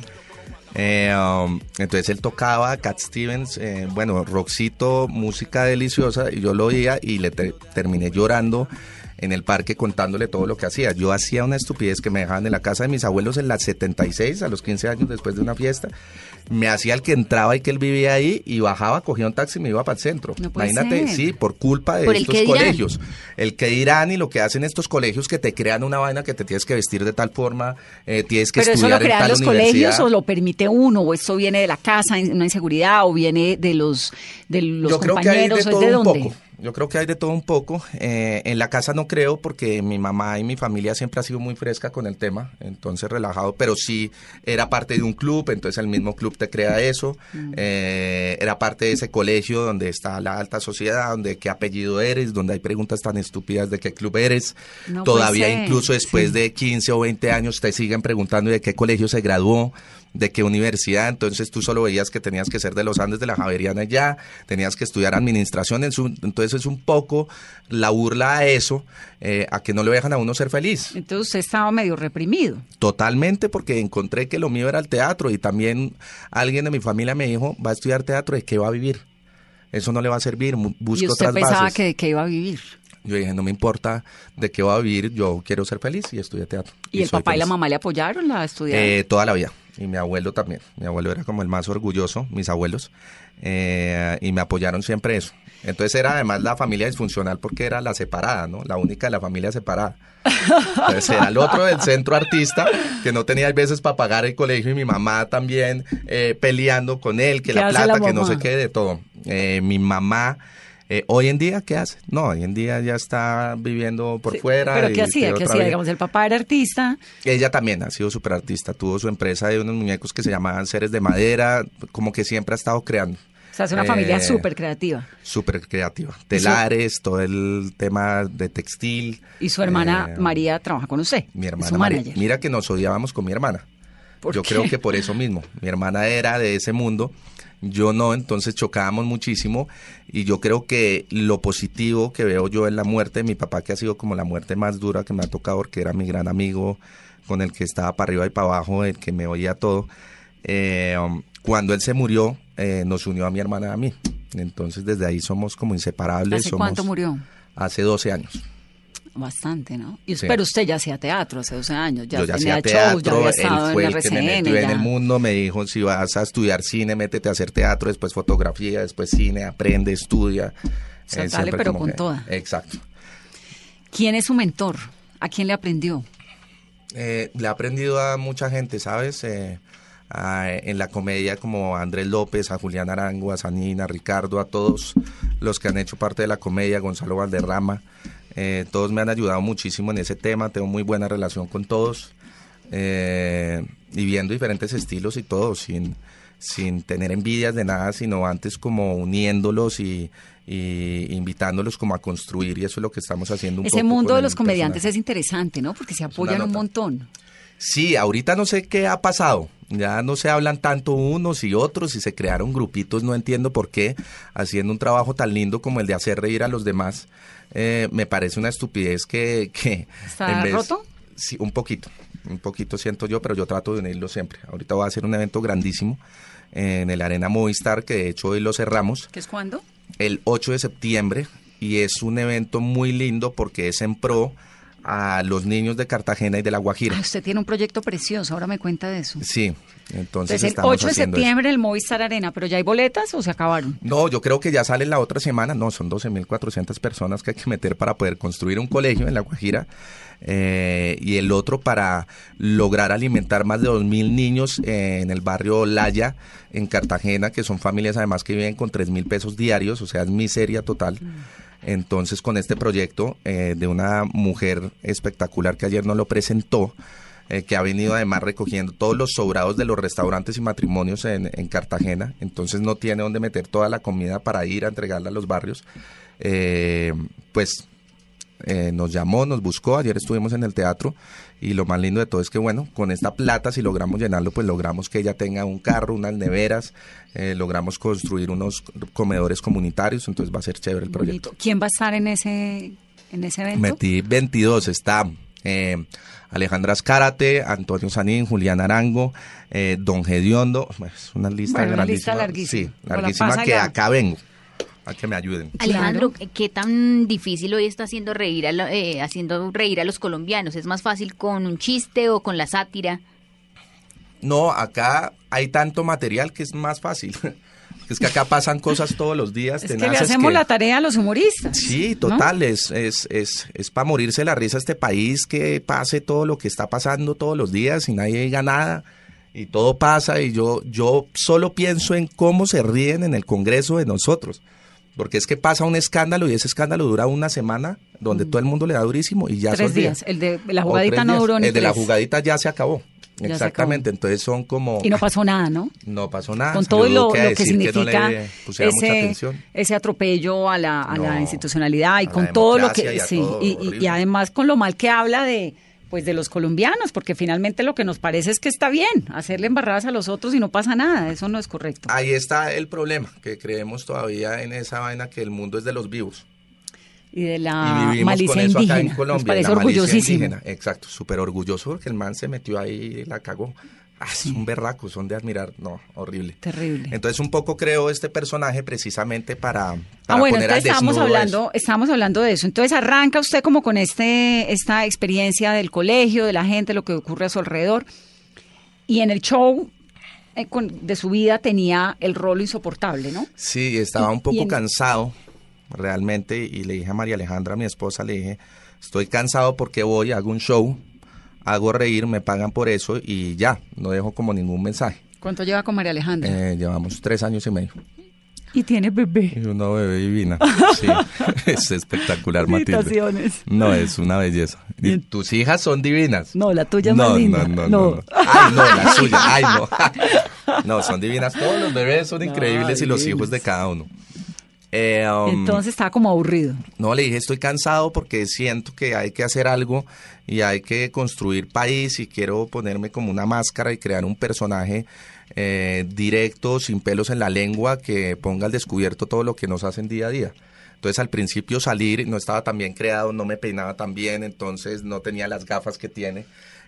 Speaker 2: Eh, um, entonces él tocaba Cat Stevens, eh, bueno, rockcito, música deliciosa, y yo lo oía y le te- terminé llorando en el parque contándole todo lo que hacía. Yo hacía una estupidez que me dejaban en la casa de mis abuelos en las 76, a los 15 años después de una fiesta. Me hacía el que entraba y que él vivía ahí y bajaba, cogía un taxi y me iba para el centro.
Speaker 1: No
Speaker 2: Imagínate,
Speaker 1: ser.
Speaker 2: sí, por culpa de
Speaker 3: Por el
Speaker 2: estos
Speaker 3: dirán.
Speaker 2: colegios. El que dirán y lo que hacen estos colegios que te crean una vaina que te tienes que vestir de tal forma, eh, tienes que
Speaker 1: Pero eso
Speaker 2: estudiar
Speaker 1: lo crean
Speaker 2: en tal
Speaker 1: los colegios o lo permite uno, o esto viene de la casa, una inseguridad, o viene de los de los
Speaker 2: Yo creo que hay
Speaker 1: compañeros,
Speaker 2: de
Speaker 1: es
Speaker 2: todo un poco. Yo creo que hay de todo un poco. Eh, en la casa no creo porque mi mamá y mi familia siempre ha sido muy fresca con el tema, entonces relajado, pero sí era parte de un club, entonces el mismo club te crea eso.
Speaker 1: Mm.
Speaker 2: Eh, era parte de ese colegio donde está la alta sociedad, donde qué apellido eres, donde hay preguntas tan estúpidas de qué club eres.
Speaker 1: No puede
Speaker 2: Todavía
Speaker 1: ser,
Speaker 2: incluso después
Speaker 1: sí.
Speaker 2: de 15 o 20 años te siguen preguntando de qué colegio se graduó, de qué universidad, entonces tú solo veías que tenías que ser de los Andes de la Javeriana ya, tenías que estudiar administración, en su- entonces es un poco la burla a eso, eh, a que no le dejan a uno ser feliz.
Speaker 1: Entonces usted estaba medio reprimido.
Speaker 2: Totalmente, porque encontré que lo mío era el teatro y también alguien de mi familia me dijo, va a estudiar teatro, ¿de qué va a vivir? Eso no le va a servir,
Speaker 1: y usted
Speaker 2: otras
Speaker 1: pensaba
Speaker 2: bases.
Speaker 1: que de qué iba a vivir.
Speaker 2: Yo dije, no me importa de qué va a vivir, yo quiero ser feliz y estudié teatro.
Speaker 1: ¿Y, el papá y la mamá le apoyaron la estudiar?
Speaker 2: Eh, toda la vida. Y mi abuelo también. Mi abuelo era como el más orgulloso, mis abuelos. eh, y me apoyaron siempre eso. Entonces era además la familia disfuncional porque era la separada, ¿no? La única de la familia separada. Entonces era el otro del centro artista que no tenía veces para pagar el colegio y mi mamá también eh, peleando con él, que
Speaker 1: ¿Qué
Speaker 2: la plata,
Speaker 1: la
Speaker 2: que no sé qué, de todo. Eh, mi mamá... eh, hoy en día, ¿qué hace? No, hoy en día ya está viviendo por
Speaker 1: Sí,
Speaker 2: fuera.
Speaker 1: ¿Pero qué hacía? ¿Qué hacía? Digamos, el papá era artista.
Speaker 2: Ella también ha sido súper artista. Tuvo su empresa de unos muñecos que se llamaban Seres de Madera. Como que siempre ha estado creando.
Speaker 1: O sea, es una familia
Speaker 2: Eh,
Speaker 1: súper creativa.
Speaker 2: Súper creativa. Telares, todo el tema de textil.
Speaker 1: Y su hermana
Speaker 2: Eh,
Speaker 1: María trabaja con usted.
Speaker 2: Mi hermana
Speaker 1: su
Speaker 2: María. Mira que nos odiábamos con mi hermana.
Speaker 1: ¿Por
Speaker 2: Yo
Speaker 1: qué?
Speaker 2: creo que por eso mismo. Mi hermana era de ese mundo, yo no, entonces chocábamos muchísimo y yo creo que lo positivo que veo yo en la muerte de mi papá, que ha sido como la muerte más dura que me ha tocado, porque era mi gran amigo, con el que estaba para arriba y para abajo, el que me oía todo, eh, um, cuando él se murió, eh, nos unió a mi hermana y a mí. Entonces desde ahí somos como inseparables.
Speaker 1: ¿Hace
Speaker 2: somos-
Speaker 1: cuánto murió?
Speaker 2: Hace 12 años.
Speaker 1: Bastante, ¿no? Y,
Speaker 2: Sí.
Speaker 1: Pero usted ya hacía teatro hace 12 años, ya
Speaker 2: yo ya
Speaker 1: tenía
Speaker 2: hacía
Speaker 1: shows, ya
Speaker 2: teatro,
Speaker 1: había
Speaker 2: él
Speaker 1: estado
Speaker 2: fue
Speaker 1: en
Speaker 2: el que me
Speaker 1: RCN,
Speaker 2: metió en el mundo, me dijo, si vas a estudiar cine, métete a hacer teatro, después fotografía, después cine, aprende, estudia.
Speaker 1: sea,
Speaker 2: Eh,
Speaker 1: dale,
Speaker 2: siempre
Speaker 1: pero con
Speaker 2: que-
Speaker 1: toda.
Speaker 2: Exacto.
Speaker 1: ¿Quién es su mentor? ¿A quién le aprendió?
Speaker 2: Eh, le he aprendido a mucha gente, ¿sabes? Eh, a- en la comedia como a Andrés López, a Julián Arango, a Sanina, a Ricardo, a todos los que han hecho parte de la comedia, Gonzalo Valderrama, eh, todos me han ayudado muchísimo en ese tema, tengo muy buena relación con todos eh, y viendo diferentes estilos y todo, sin, sin tener envidias de nada, sino antes como uniéndolos y, y invitándolos como a construir y eso es lo que estamos haciendo un
Speaker 1: Ese
Speaker 2: poco
Speaker 1: mundo de los comediantes
Speaker 2: personaje.
Speaker 1: es interesante, ¿no? Porque se apoyan un montón.
Speaker 2: Sí, ahorita no sé qué ha pasado. Ya no se hablan tanto unos y otros y se crearon grupitos, no entiendo por qué, haciendo un trabajo tan lindo como el de hacer reír a los demás. eh, me parece una estupidez que... que
Speaker 1: ¿Está roto?
Speaker 2: Sí, un poquito, un poquito siento yo, pero yo trato de unirlo siempre. Ahorita voy a hacer un evento grandísimo en el Arena Movistar, que de hecho hoy lo cerramos
Speaker 1: ¿Qué es cuándo?
Speaker 2: el 8 de septiembre y es un evento muy lindo porque es en pro a los niños de Cartagena y de La Guajira.
Speaker 1: Ah, usted tiene un proyecto precioso, ahora me cuenta de eso.
Speaker 2: Sí, entonces
Speaker 1: el
Speaker 2: estamos
Speaker 1: 8 de
Speaker 2: eso.
Speaker 1: septiembre el Movistar Arena, pero ya hay boletas o se acabaron.
Speaker 2: No, yo creo que ya sale la otra semana. No, son 12.400 personas que hay que meter para poder construir un colegio en La Guajira. eh, y el otro para lograr alimentar más de 2.000 niños eh, en el barrio Laya, en Cartagena, que son familias además que viven con 3.000 pesos diarios, o sea, es miseria total. Entonces, con este proyecto eh, de una mujer espectacular que ayer nos lo presentó, eh, que ha venido además recogiendo todos los sobrados de los restaurantes y matrimonios en, en Cartagena, entonces no tiene dónde meter toda la comida para ir a entregarla a los barrios, eh, pues nos llamó, nos buscó, ayer estuvimos en el teatro y lo más lindo de todo es que bueno, con esta plata si logramos llenarlo, pues logramos que ella tenga un carro, unas neveras, eh, logramos construir unos comedores comunitarios, entonces va a ser chévere el proyecto.
Speaker 1: ¿Quién va a estar en ese, en ese evento?
Speaker 2: Metí 22, está eh, Alejandra Escárate, Antonio Sanín, Julián Arango, eh, Don Gediondo, es una lista
Speaker 1: Bueno, una
Speaker 2: grandísima.
Speaker 1: lista larguísima.
Speaker 2: Sí, larguísima que acá vengo, a que me ayuden.
Speaker 3: Alejandro,
Speaker 1: Claro.
Speaker 3: ¿qué tan difícil hoy está haciendo reír a, lo- eh, haciendo reír a los colombianos? ¿Es más fácil con un chiste o con la sátira?
Speaker 2: No, acá hay tanto material que es más fácil. es que acá pasan cosas todos los días.
Speaker 1: Es que le hacemos
Speaker 2: que-
Speaker 1: la tarea a los humoristas.
Speaker 2: Sí,
Speaker 1: ¿no?
Speaker 2: total, es, es, es, es para morirse la risa este país, que pase todo lo que está pasando todos los días y nadie diga nada y todo pasa y yo, yo solo pienso en cómo se ríen en el Congreso de nosotros. Porque es que pasa un escándalo y ese escándalo dura una semana donde todo el mundo le da durísimo y ya se
Speaker 1: Mm. Tres
Speaker 2: olvida.
Speaker 1: días. El de la jugadita no
Speaker 2: días.
Speaker 1: duró ni
Speaker 2: El de la jugadita ya se acabó.
Speaker 1: Ya se
Speaker 2: Exactamente,
Speaker 1: acabó.
Speaker 2: entonces son como...
Speaker 1: Y no pasó nada, ¿no?
Speaker 2: No pasó nada.
Speaker 1: Con todo lo, que
Speaker 2: no
Speaker 1: significa
Speaker 2: le
Speaker 1: ese, ese atropello a la, a la institucionalidad y
Speaker 2: a
Speaker 1: con todo lo que
Speaker 2: y
Speaker 1: sí y, y- además con lo mal que habla de pues de los colombianos porque finalmente lo que nos parece es que está bien hacerle embarradas a los otros y no pasa nada eso no es correcto
Speaker 2: Ahí está el problema, que creemos todavía en esa vaina que el mundo es de los vivos.
Speaker 1: y de
Speaker 2: y
Speaker 1: la
Speaker 2: vivimos
Speaker 1: malicia indígena.
Speaker 2: acá en
Speaker 1: Nos
Speaker 2: Colombia.
Speaker 1: parece
Speaker 2: la malicia
Speaker 1: orgullosísimo.
Speaker 2: indígena. Exacto, súper orgulloso porque el man se metió ahí y la cagó. Ah, es un berraco, son de admirar. No, horrible.
Speaker 1: Terrible.
Speaker 2: Entonces un poco creo este personaje precisamente para,
Speaker 1: Ah,
Speaker 2: para
Speaker 1: bueno,
Speaker 2: poner al
Speaker 1: entonces estábamos
Speaker 2: desnudo
Speaker 1: hablando, estábamos hablando de eso. Entonces arranca usted como con este, esta experiencia del colegio, de la gente, lo que ocurre a su alrededor. Y en el show eh, con- de su vida tenía el rol insoportable, ¿no?
Speaker 2: Sí, estaba
Speaker 1: Y-
Speaker 2: un poco
Speaker 1: en-
Speaker 2: cansado realmente y le dije a María Alejandra, mi esposa, le dije, estoy cansado porque voy, hago un show, hago reír, me pagan por eso y ya, no dejo como ningún mensaje.
Speaker 1: ¿Cuánto lleva con María Alejandra?
Speaker 2: Eh, llevamos tres años y medio.
Speaker 1: y tiene bebé.
Speaker 2: Y una bebé divina. Sí, es espectacular, Matilde. No, es una belleza. Y tus hijas son divinas.
Speaker 1: No, la tuya es
Speaker 2: no,
Speaker 1: más linda.
Speaker 2: No, no,
Speaker 1: No.
Speaker 2: no. Ay, no, la suya. Ay, no. No, son divinas. Todos los bebés son increíbles y los hijos de cada uno. Eh, um,
Speaker 1: Entonces estaba como aburrido.
Speaker 2: no, le dije, estoy cansado porque siento que hay que hacer algo y hay que construir país y quiero ponerme como una máscara y crear un personaje eh, directo, sin pelos en la lengua, que ponga al descubierto todo lo que nos hacen día a día. Entonces al principio salir no estaba tan bien creado, no me peinaba tan bien, entonces no tenía las gafas que tiene.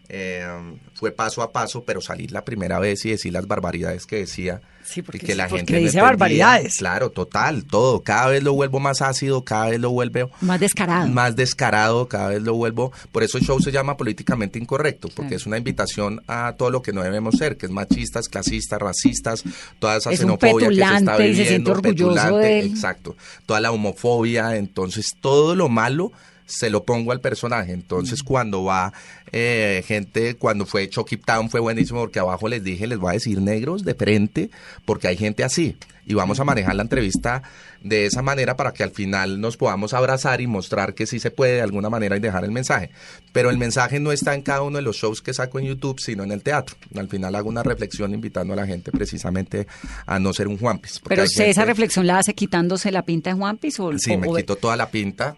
Speaker 2: Eh, fue paso a paso, pero salir la primera vez y decir las barbaridades que decía.
Speaker 1: Sí, porque
Speaker 2: y que la
Speaker 1: porque
Speaker 2: gente
Speaker 1: dice barbaridades.
Speaker 2: Claro, total, todo. Cada vez lo vuelvo más ácido, cada vez lo vuelvo
Speaker 1: Más descarado.
Speaker 2: más descarado, cada vez lo vuelvo. Por eso el show se llama políticamente incorrecto, porque
Speaker 1: Claro.
Speaker 2: es una invitación a todo lo que no debemos ser, que es machistas, clasistas, racistas, toda esa
Speaker 1: Es
Speaker 2: xenofobia que se está
Speaker 1: petulante y se siente
Speaker 2: viviendo,
Speaker 1: orgulloso
Speaker 2: petulante,
Speaker 1: de él.
Speaker 2: exacto, toda la homofobia, entonces todo lo malo se lo pongo al personaje. Entonces, cuando va eh, gente, cuando fue Chucky Town fue buenísimo porque abajo les dije, les voy a decir negros de frente, porque hay gente así. Y vamos a manejar la entrevista de esa manera para que al final nos podamos abrazar y mostrar que sí se puede de alguna manera y dejar el mensaje. Pero el mensaje no está en cada uno de los shows que saco en YouTube, sino en el teatro. Al final hago una reflexión invitando a la gente precisamente a no ser un Juanpis. porque
Speaker 1: Pero esa reflexión la hace quitándose la pinta de Juan Piz o
Speaker 2: Sí,
Speaker 1: o-
Speaker 2: me quito toda la pinta,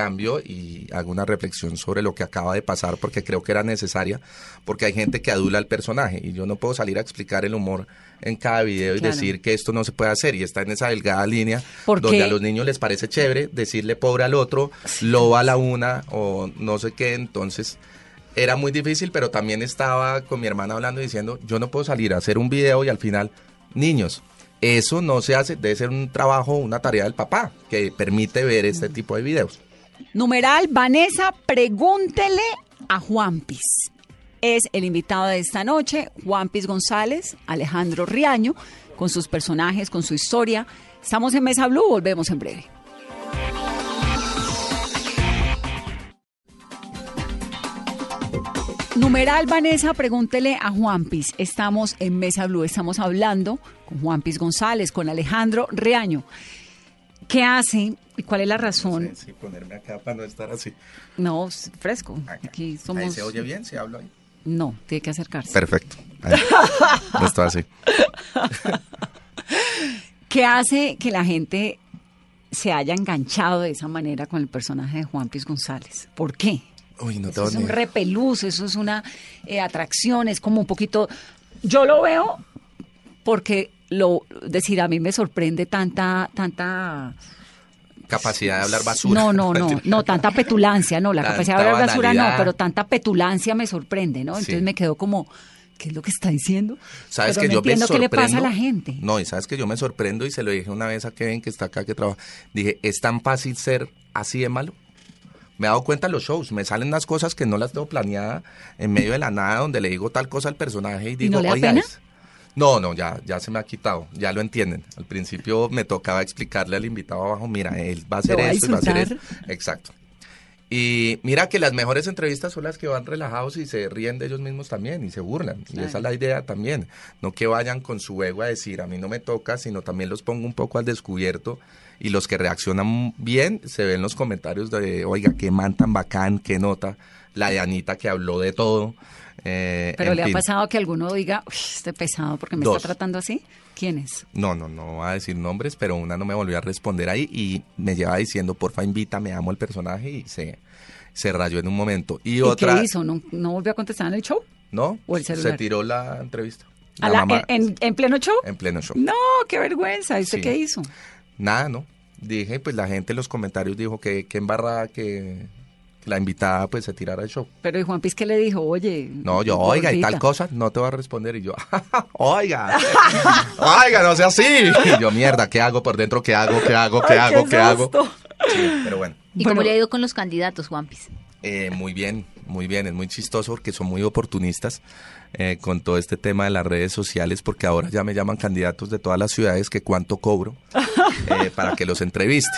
Speaker 2: cambio y hago una reflexión sobre lo que acaba de pasar porque creo que era necesaria, porque hay gente que adula al personaje y yo no puedo salir a explicar el humor en cada video y
Speaker 1: Claro.
Speaker 2: decir que esto no se puede hacer y está en esa delgada línea donde a los niños les parece chévere decirle pobre al otro, loba a la una o no sé qué, entonces era muy difícil, pero también estaba con mi hermana hablando y diciendo, yo no puedo salir a hacer un video y al final, niños, eso no se hace, debe ser un trabajo, una tarea del papá que permite ver este tipo de videos.
Speaker 1: Numeral, Vanessa, pregúntele a Juan Piz. Es el invitado de esta noche, Juan Piz González, Alejandro Riaño, con sus personajes, con su historia. Estamos en Mesa Blue, volvemos en breve. Numeral Vanessa, pregúntele a Juan Piz. Estamos en Mesa Blue, estamos hablando con Juan Piz González, con Alejandro Riaño. ¿Qué hace y cuál es la razón?
Speaker 2: Sí, ponerme acá para no estar así.
Speaker 1: No, es fresco. Aquí
Speaker 2: Ahí
Speaker 1: somos.
Speaker 2: se oye bien, se habla ahí.
Speaker 1: No, tiene que acercarse.
Speaker 2: Perfecto. Ahí. No estoy así.
Speaker 1: ¿Qué hace que la gente se haya enganchado de esa manera con el personaje de Juan Piz González? ¿Por qué?
Speaker 2: Uy, no
Speaker 1: Eso es un repelús, eso es una eh, atracción, es como un poquito. Yo lo veo porque lo decir a mí me sorprende tanta tanta
Speaker 2: Capacidad de hablar basura.
Speaker 1: No, no, no, no, tanta petulancia, no, la
Speaker 2: Tanta
Speaker 1: capacidad de hablar basura no, pero tanta petulancia me sorprende, ¿no? Entonces
Speaker 2: Sí.
Speaker 1: me quedo como, ¿qué es lo que está diciendo?
Speaker 2: Sabes
Speaker 1: pero
Speaker 2: que
Speaker 1: no
Speaker 2: yo me
Speaker 1: entiendo qué le
Speaker 2: sorprendo.
Speaker 1: pasa a la gente.
Speaker 2: No, y sabes que yo me sorprendo y se lo dije una vez a Kevin que está acá que trabaja. Dije, es tan fácil ser así de malo. Me he dado cuenta en los shows, me salen unas cosas que no las tengo planeada en medio de la nada, donde le digo tal cosa al personaje y digo,
Speaker 1: no le da
Speaker 2: "Oiga,
Speaker 1: pena?
Speaker 2: es-". No, no, ya, ya se me ha quitado, ya lo entienden. Al principio me tocaba explicarle al invitado abajo, mira, él va a hacer esto y va a hacer esto. Exacto. Y mira que las mejores entrevistas son las que van relajados y se ríen de ellos mismos también y se burlan. Y esa es la idea también. No que vayan con su ego a decir, a mí no me toca, sino también los pongo un poco al descubierto. Y los que reaccionan bien se ven los comentarios de, oiga, qué man tan bacán, qué nota. La de Anita que habló de todo. Eh,
Speaker 1: Pero le ha pasado que alguno diga, "Uy, este pesado porque me
Speaker 2: Dos.
Speaker 1: está tratando así. ¿Quién es?
Speaker 2: No, no, no voy a decir nombres, pero una no me volvió a responder ahí y me lleva diciendo, porfa, invítame, amo el personaje y se, se rayó en un momento. Y,
Speaker 1: ¿Y
Speaker 2: otra,
Speaker 1: qué hizo? ¿No, ¿No volvió a contestar en el show?
Speaker 2: ¿no?
Speaker 1: ¿O el celular?
Speaker 2: Se tiró la entrevista.
Speaker 1: ¿A
Speaker 2: La
Speaker 1: la-
Speaker 2: mamá-
Speaker 1: en, en pleno show?
Speaker 2: en pleno show.
Speaker 1: No, qué vergüenza. ¿Y usted
Speaker 2: Sí.
Speaker 1: qué hizo?
Speaker 2: Nada, ¿no? dije, pues la gente en los comentarios dijo que, que embarrada que la invitada pues se tirara el show.
Speaker 1: Pero ¿y Juan Piz qué le dijo? Oye.
Speaker 2: No, yo, oiga, y tal cosa, no te va a responder. Y yo, oiga, oiga, no sea así. Y yo, mierda, ¿qué hago por dentro? ¿Qué hago? ¿Qué hago? ¿Qué
Speaker 1: Ay,
Speaker 2: hago?
Speaker 1: qué
Speaker 2: ¿Qué hago? Sí, pero bueno.
Speaker 3: ¿Y
Speaker 1: Bueno.
Speaker 3: cómo le ha ido con los candidatos, Juanpis?
Speaker 2: Eh, muy bien, muy bien, es muy chistoso porque son muy oportunistas eh, con todo este tema de las redes sociales porque ahora ya me llaman candidatos de todas las ciudades que cuánto cobro eh, para que los entreviste.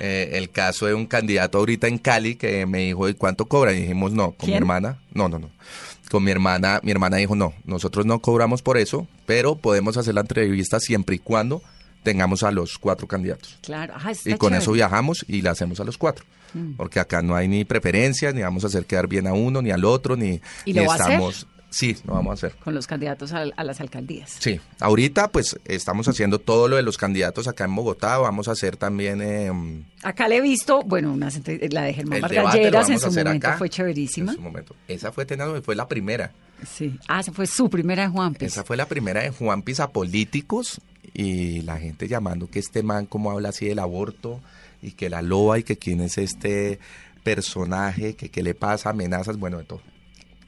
Speaker 2: Eh, el caso de un candidato ahorita en Cali que me dijo, ¿y cuánto cobra? Y dijimos, no, con mi hermana, no, no, no. Con mi hermana, mi hermana dijo, no, nosotros no cobramos por eso, pero podemos hacer la entrevista siempre y cuando tengamos a los cuatro candidatos.
Speaker 1: Claro. Ajá,
Speaker 2: Y con eso viajamos y la hacemos a los cuatro.
Speaker 1: Mm.
Speaker 2: Porque acá no hay ni preferencias, ni vamos a hacer quedar bien a uno, ni al otro, ni, estamos... Sí, lo vamos a hacer.
Speaker 1: Con los candidatos a, a las alcaldías.
Speaker 2: Sí, ahorita pues estamos haciendo todo lo de los candidatos acá en Bogotá, vamos a hacer también... eh,
Speaker 1: Acá le he visto, bueno, entre- la de Germán
Speaker 2: el
Speaker 1: Vargas
Speaker 2: debate lo
Speaker 1: Lleras en
Speaker 2: a
Speaker 1: su momento
Speaker 2: acá.
Speaker 1: fue chéverísima.
Speaker 2: En su momento. Esa fue fue la primera.
Speaker 1: Sí. Ah, esa fue su primera de Juan Piz.
Speaker 2: Esa fue la primera de Juan Pisa Políticos y la gente llamando que este man como habla así del aborto y que la loba y que quién es este personaje, que qué le pasa, amenazas, bueno, de todo.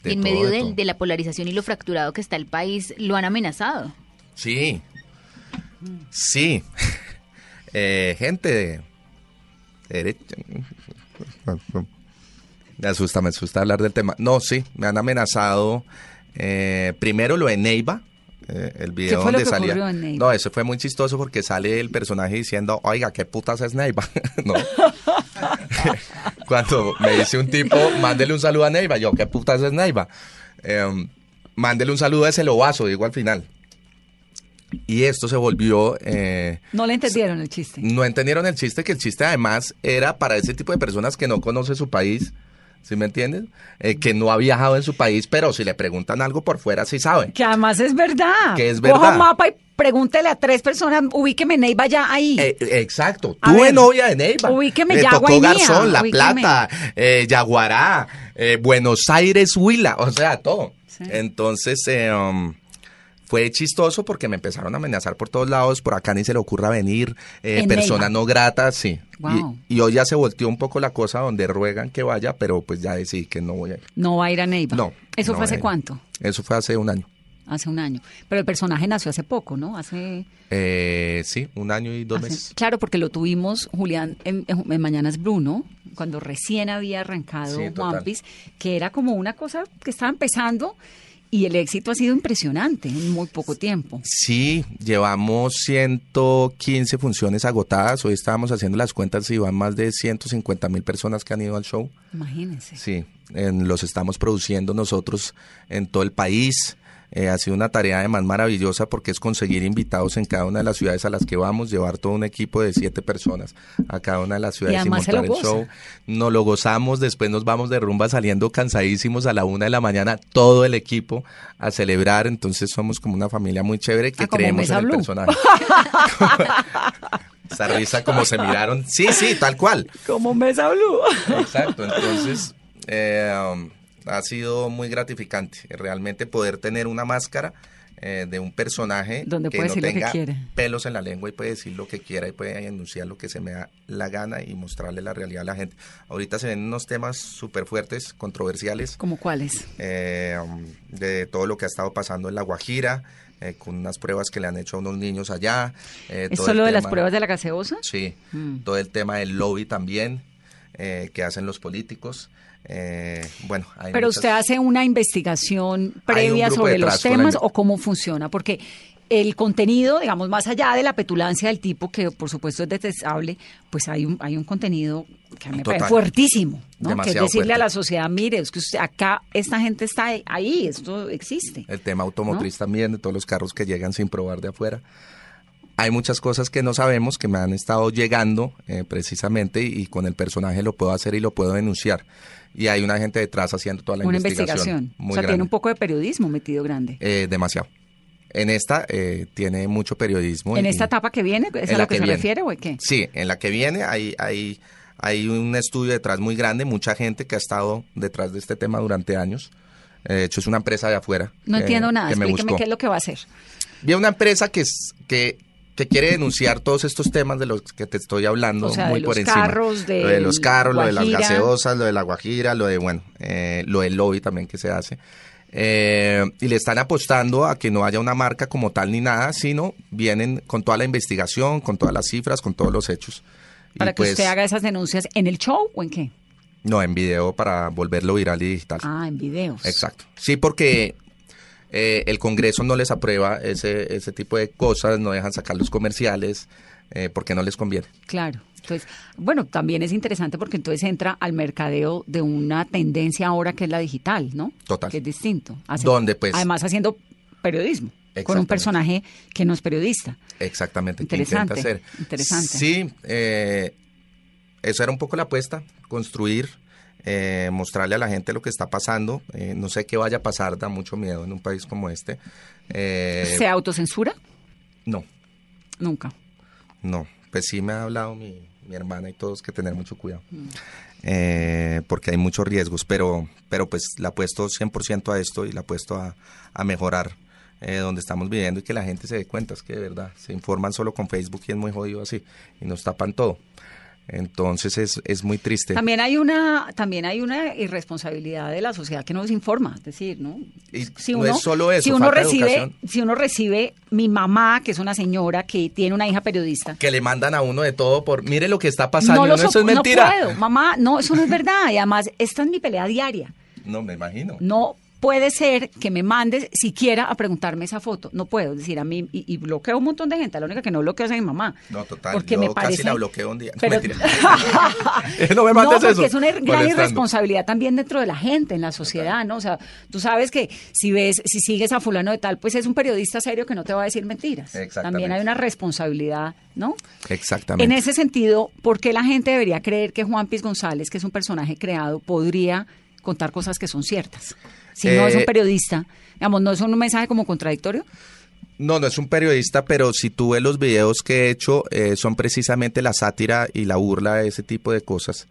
Speaker 3: En
Speaker 2: todo,
Speaker 3: medio
Speaker 2: de
Speaker 3: la polarización y lo fracturado que está el país, lo han amenazado.
Speaker 2: Sí, sí. Eh, gente de derecha. Me asusta, me asusta hablar del tema. No, sí, me han amenazado. eh, primero lo de Neiva, eh, el video
Speaker 1: fue lo
Speaker 2: donde
Speaker 1: que
Speaker 2: salía. No, eso fue muy chistoso porque sale el personaje diciendo, oiga, ¿qué putas es Neiva? no. Cuando me dice un tipo, mándele un saludo a Neiva, yo, ¿qué putas es Neiva? Eh, mándele un saludo a ese lobazo, digo al final. Y esto se volvió... eh,
Speaker 1: No le entendieron el chiste.
Speaker 2: no entendieron el chiste, que el chiste además era para ese tipo de personas que no conoce su país, ¿sí me entiendes? Eh, que no ha viajado en su país, pero si le preguntan algo por fuera, sí sabe.
Speaker 1: Que además es verdad.
Speaker 2: Que es
Speaker 1: Coja
Speaker 2: verdad.
Speaker 1: un mapa y pregúntele a tres personas, ubíqueme Neiva ya ahí.
Speaker 2: Eh, exacto,
Speaker 1: A
Speaker 2: tuve
Speaker 1: ver,
Speaker 2: novia de Neiva.
Speaker 1: ubíqueme
Speaker 2: Le
Speaker 1: ya,
Speaker 2: tocó
Speaker 1: Guainía,
Speaker 2: Garzón, La
Speaker 1: ubíqueme.
Speaker 2: Plata, eh, Yaguará, eh, Buenos Aires, Huila, o sea, todo.
Speaker 1: Sí.
Speaker 2: Entonces, eh, um, fue chistoso porque me empezaron a amenazar por todos lados, por acá ni se le ocurra venir, eh, persona no grata, sí.
Speaker 1: Wow.
Speaker 2: Y, y hoy ya se volteó un poco la cosa donde ruegan que vaya, pero pues ya decidí que no voy a ir.
Speaker 1: No va a ir a Neiva.
Speaker 2: No.
Speaker 1: ¿Eso
Speaker 2: no
Speaker 1: fue hace cuánto?
Speaker 2: Eso fue hace un año.
Speaker 1: Hace un año. Pero el personaje nació hace poco, ¿no? Hace...
Speaker 2: Eh, sí, un año y dos
Speaker 1: hace-
Speaker 2: meses.
Speaker 1: Claro, porque lo tuvimos, Julián, en, en- Mañanas Bruno, cuando recién había arrancado
Speaker 2: Sí.
Speaker 1: One Piece, que era como una cosa que estaba empezando y el éxito ha sido impresionante en muy poco tiempo.
Speaker 2: Sí, llevamos 115 funciones agotadas. Hoy estábamos haciendo las cuentas y van más de 150 mil personas que han ido al show.
Speaker 1: Imagínense.
Speaker 2: Sí, en- los estamos produciendo nosotros en todo el país. Eh, ha sido una tarea además maravillosa porque es conseguir invitados en cada una de las ciudades a las que vamos, llevar todo un equipo de siete personas a cada una de las ciudades y,
Speaker 1: se
Speaker 2: montar el
Speaker 1: goza.
Speaker 2: show. Nos lo gozamos, después nos vamos de rumba saliendo cansadísimos a la una de la mañana, todo el equipo a celebrar. Entonces somos como una familia muy chévere que
Speaker 1: Ah,
Speaker 2: creemos en el
Speaker 1: Blue.
Speaker 2: personaje. Esa risa como se miraron. Sí, sí, tal cual.
Speaker 1: Como Mesa Blue.
Speaker 2: Exacto, entonces eh, um, ha sido muy gratificante realmente poder tener una máscara eh, de un personaje
Speaker 1: Donde
Speaker 2: que
Speaker 1: puede
Speaker 2: no
Speaker 1: decir lo que
Speaker 2: tenga
Speaker 1: quiere.
Speaker 2: pelos en la lengua y puede decir lo que quiera y puede enunciar lo que se me da la gana y mostrarle la realidad a la gente. Ahorita se ven unos temas súper fuertes, controversiales,
Speaker 1: ¿Como cuáles?
Speaker 2: eh, um, de todo lo que ha estado pasando en La Guajira, eh, con unas pruebas que le han hecho a unos niños allá. eh,
Speaker 1: ¿Es solo de las pruebas de la gaseosa?
Speaker 2: Sí,
Speaker 1: Mm.
Speaker 2: todo el tema del lobby también eh, que hacen los políticos. Eh, bueno, hay
Speaker 1: Pero
Speaker 2: muchas-
Speaker 1: usted hace una investigación
Speaker 2: un
Speaker 1: previa sobre los temas o cómo funciona, porque el contenido, digamos, más allá de la petulancia del tipo, que por supuesto es detestable, pues hay un, hay un contenido que a mí me parece fuertísimo, ¿no? Que es decirle a la sociedad, mire, es que usted- acá esta gente está ahí, esto existe.
Speaker 2: El tema automotriz también, de todos los carros que llegan sin probar de afuera. Hay muchas cosas que no sabemos, que me han estado llegando eh, precisamente y, y con el personaje lo puedo hacer y lo puedo denunciar. Y hay una gente detrás haciendo toda la
Speaker 1: Una
Speaker 2: investigación.
Speaker 1: investigación.
Speaker 2: Muy
Speaker 1: o sea, tiene un poco de periodismo metido grande.
Speaker 2: Eh, demasiado. En esta eh, tiene mucho periodismo.
Speaker 1: en
Speaker 2: y-
Speaker 1: esta etapa que viene, ¿es a
Speaker 2: la
Speaker 1: lo que,
Speaker 2: que
Speaker 1: se
Speaker 2: viene.
Speaker 1: refiere o qué?
Speaker 2: Sí, en la que viene hay, hay, hay un estudio detrás muy grande, mucha gente que ha estado detrás de este tema durante años. Eh, De hecho, es una empresa de afuera.
Speaker 1: No
Speaker 2: que-
Speaker 1: entiendo nada,
Speaker 2: que me
Speaker 1: explíqueme qué es lo que va a hacer.
Speaker 2: Vi una empresa que, es- que que quiere denunciar todos estos temas de los que te estoy hablando
Speaker 1: O sea,
Speaker 2: muy
Speaker 1: de
Speaker 2: por
Speaker 1: los
Speaker 2: encima.
Speaker 1: carros,
Speaker 2: lo de los carros, lo de las gaseosas, lo de la guajira, lo de, bueno, eh, lo del lobby también que se hace. Eh, y le están apostando a que no haya una marca como tal ni nada, sino vienen con toda la investigación, con todas las cifras, con todos los hechos. Y
Speaker 1: Para que
Speaker 2: pues,
Speaker 1: usted haga esas denuncias en el show o en qué?
Speaker 2: No, en video para volverlo viral y digital.
Speaker 1: Ah, en videos.
Speaker 2: Exacto. Sí, porque eh, el Congreso no les aprueba ese, ese tipo de cosas, no dejan sacar los comerciales, eh, porque no les conviene.
Speaker 1: Claro. Entonces, bueno, también es interesante porque entonces entra al mercadeo de una tendencia ahora que es la digital, ¿no?
Speaker 2: Total.
Speaker 1: Que es distinto. Hace-
Speaker 2: Donde, pues-
Speaker 1: Además haciendo periodismo. Con un personaje que no es periodista.
Speaker 2: Exactamente, que
Speaker 1: Interesante,
Speaker 2: intenta hacer.
Speaker 1: interesante.
Speaker 2: Sí, eh, eso era un poco la apuesta, construir, eh, mostrarle a la gente lo que está pasando. Eh, no sé qué vaya a pasar, da mucho miedo en un país como este. Eh,
Speaker 1: ¿Se autocensura?
Speaker 2: no,
Speaker 1: Nunca.
Speaker 2: no. Pues sí me ha hablado mi, mi hermana y todos que tener mucho cuidado.
Speaker 1: Mm.
Speaker 2: Eh, porque hay muchos riesgos, pero, pero pues le apuesto 100% a esto y le apuesto a, a mejorar eh, donde estamos viviendo y que la gente se dé cuenta, es que de verdad se informan solo con Facebook y es muy jodido así y nos tapan todo. Entonces es, es muy triste.
Speaker 1: También hay una también hay una irresponsabilidad de la sociedad que no nos informa, es decir, ¿no?
Speaker 2: Y no es solo eso,
Speaker 1: si uno recibe
Speaker 2: educación.
Speaker 1: si uno recibe mi mamá, que es una señora que tiene una hija periodista,
Speaker 2: Que le mandan a uno de todo por, mire lo que está pasando,
Speaker 1: no
Speaker 2: uno, eso
Speaker 1: so-
Speaker 2: es mentira.
Speaker 1: No puedo, mamá, no, eso no es verdad. Y además, esta es mi pelea diaria.
Speaker 2: No, me imagino.
Speaker 1: No puede ser que me mandes siquiera a preguntarme esa foto. No puedo. Es decir, a mí, y, y bloqueo un montón de gente. La única que no bloqueo es a mi mamá.
Speaker 2: No, total.
Speaker 1: Porque
Speaker 2: yo
Speaker 1: me
Speaker 2: casi
Speaker 1: parece.
Speaker 2: la bloqueo un día.
Speaker 1: Pero-
Speaker 2: no me mandes
Speaker 1: no, porque
Speaker 2: eso.
Speaker 1: es una gran
Speaker 2: molestando.
Speaker 1: irresponsabilidad también dentro de la gente, en la sociedad, ¿no? O sea, tú sabes que si ves, si sigues a fulano de tal, pues es un periodista serio que no te va a decir mentiras.
Speaker 2: Exactamente.
Speaker 1: También hay una responsabilidad, ¿no?
Speaker 2: Exactamente.
Speaker 1: En ese sentido, ¿por qué la gente debería creer que Juan Piz González, que es un personaje creado, podría contar cosas que son ciertas? Si no es un
Speaker 2: Eh,
Speaker 1: periodista, digamos, ¿no es un mensaje como contradictorio?
Speaker 2: No, no es un periodista, pero si tú ves los videos que he hecho, eh, son precisamente la sátira y la burla de ese tipo de cosas,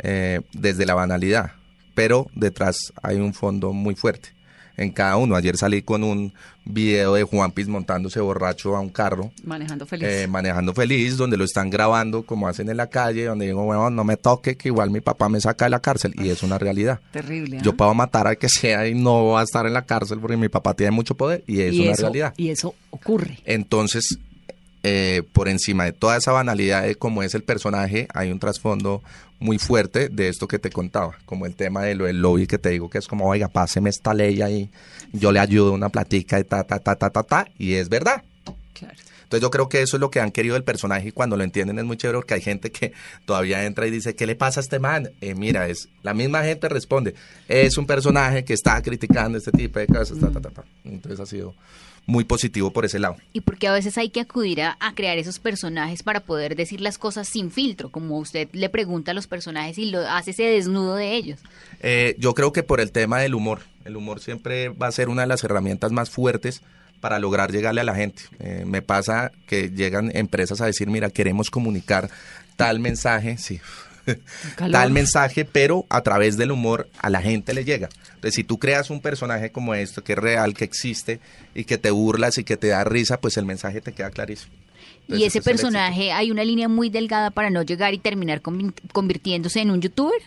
Speaker 2: eh, desde la banalidad. Pero detrás hay un fondo muy fuerte en cada uno. Ayer salí con un video de Juan Piz montándose borracho a un carro.
Speaker 1: Manejando feliz.
Speaker 2: eh, manejando feliz, donde lo están grabando como hacen en la calle, donde digo, bueno, no me toque, que igual mi papá me saca de la cárcel, y es una realidad.
Speaker 1: Terrible. ¿ah?
Speaker 2: Yo puedo matar al que sea y no va a estar en la cárcel porque mi papá tiene mucho poder y es
Speaker 1: y
Speaker 2: una
Speaker 1: eso,
Speaker 2: realidad.
Speaker 1: Y eso ocurre.
Speaker 2: Entonces, eh, por encima de toda esa banalidad de cómo es el personaje, hay un trasfondo muy fuerte de esto que te contaba, como el tema de lo del lobby que te digo que es como, oiga, páseme esta ley ahí, yo le ayudo una platica de ta, ta, ta, ta, ta, ta, y es verdad.
Speaker 1: Claro.
Speaker 2: Entonces yo creo que eso es lo que han querido el personaje y cuando lo entienden es muy chévere porque hay gente que todavía entra y dice, ¿qué le pasa a este man? Eh, mira, es la misma gente responde, es un personaje que está criticando este tipo de cosas, ta, ta, ta, ta. Entonces ha sido muy positivo por ese lado.
Speaker 3: Y porque a veces hay que acudir a, a crear esos personajes para poder decir las cosas sin filtro, como usted le pregunta a los personajes y lo hace ese desnudo de ellos.
Speaker 2: Eh, yo creo que por el tema del humor, el humor siempre va a ser una de las herramientas más fuertes para lograr llegarle a la gente. Eh, me pasa que llegan empresas a decir, mira, queremos comunicar tal mensaje, sí. tal mensaje, pero a través del humor a la gente le llega. Entonces, si tú creas un personaje como esto, que es real, que existe, y que te burlas y que te da risa, pues el mensaje te queda clarísimo. Entonces,
Speaker 3: y ese
Speaker 2: es
Speaker 3: personaje, hay una línea muy delgada para no llegar y terminar convi- convirtiéndose en un youtuber.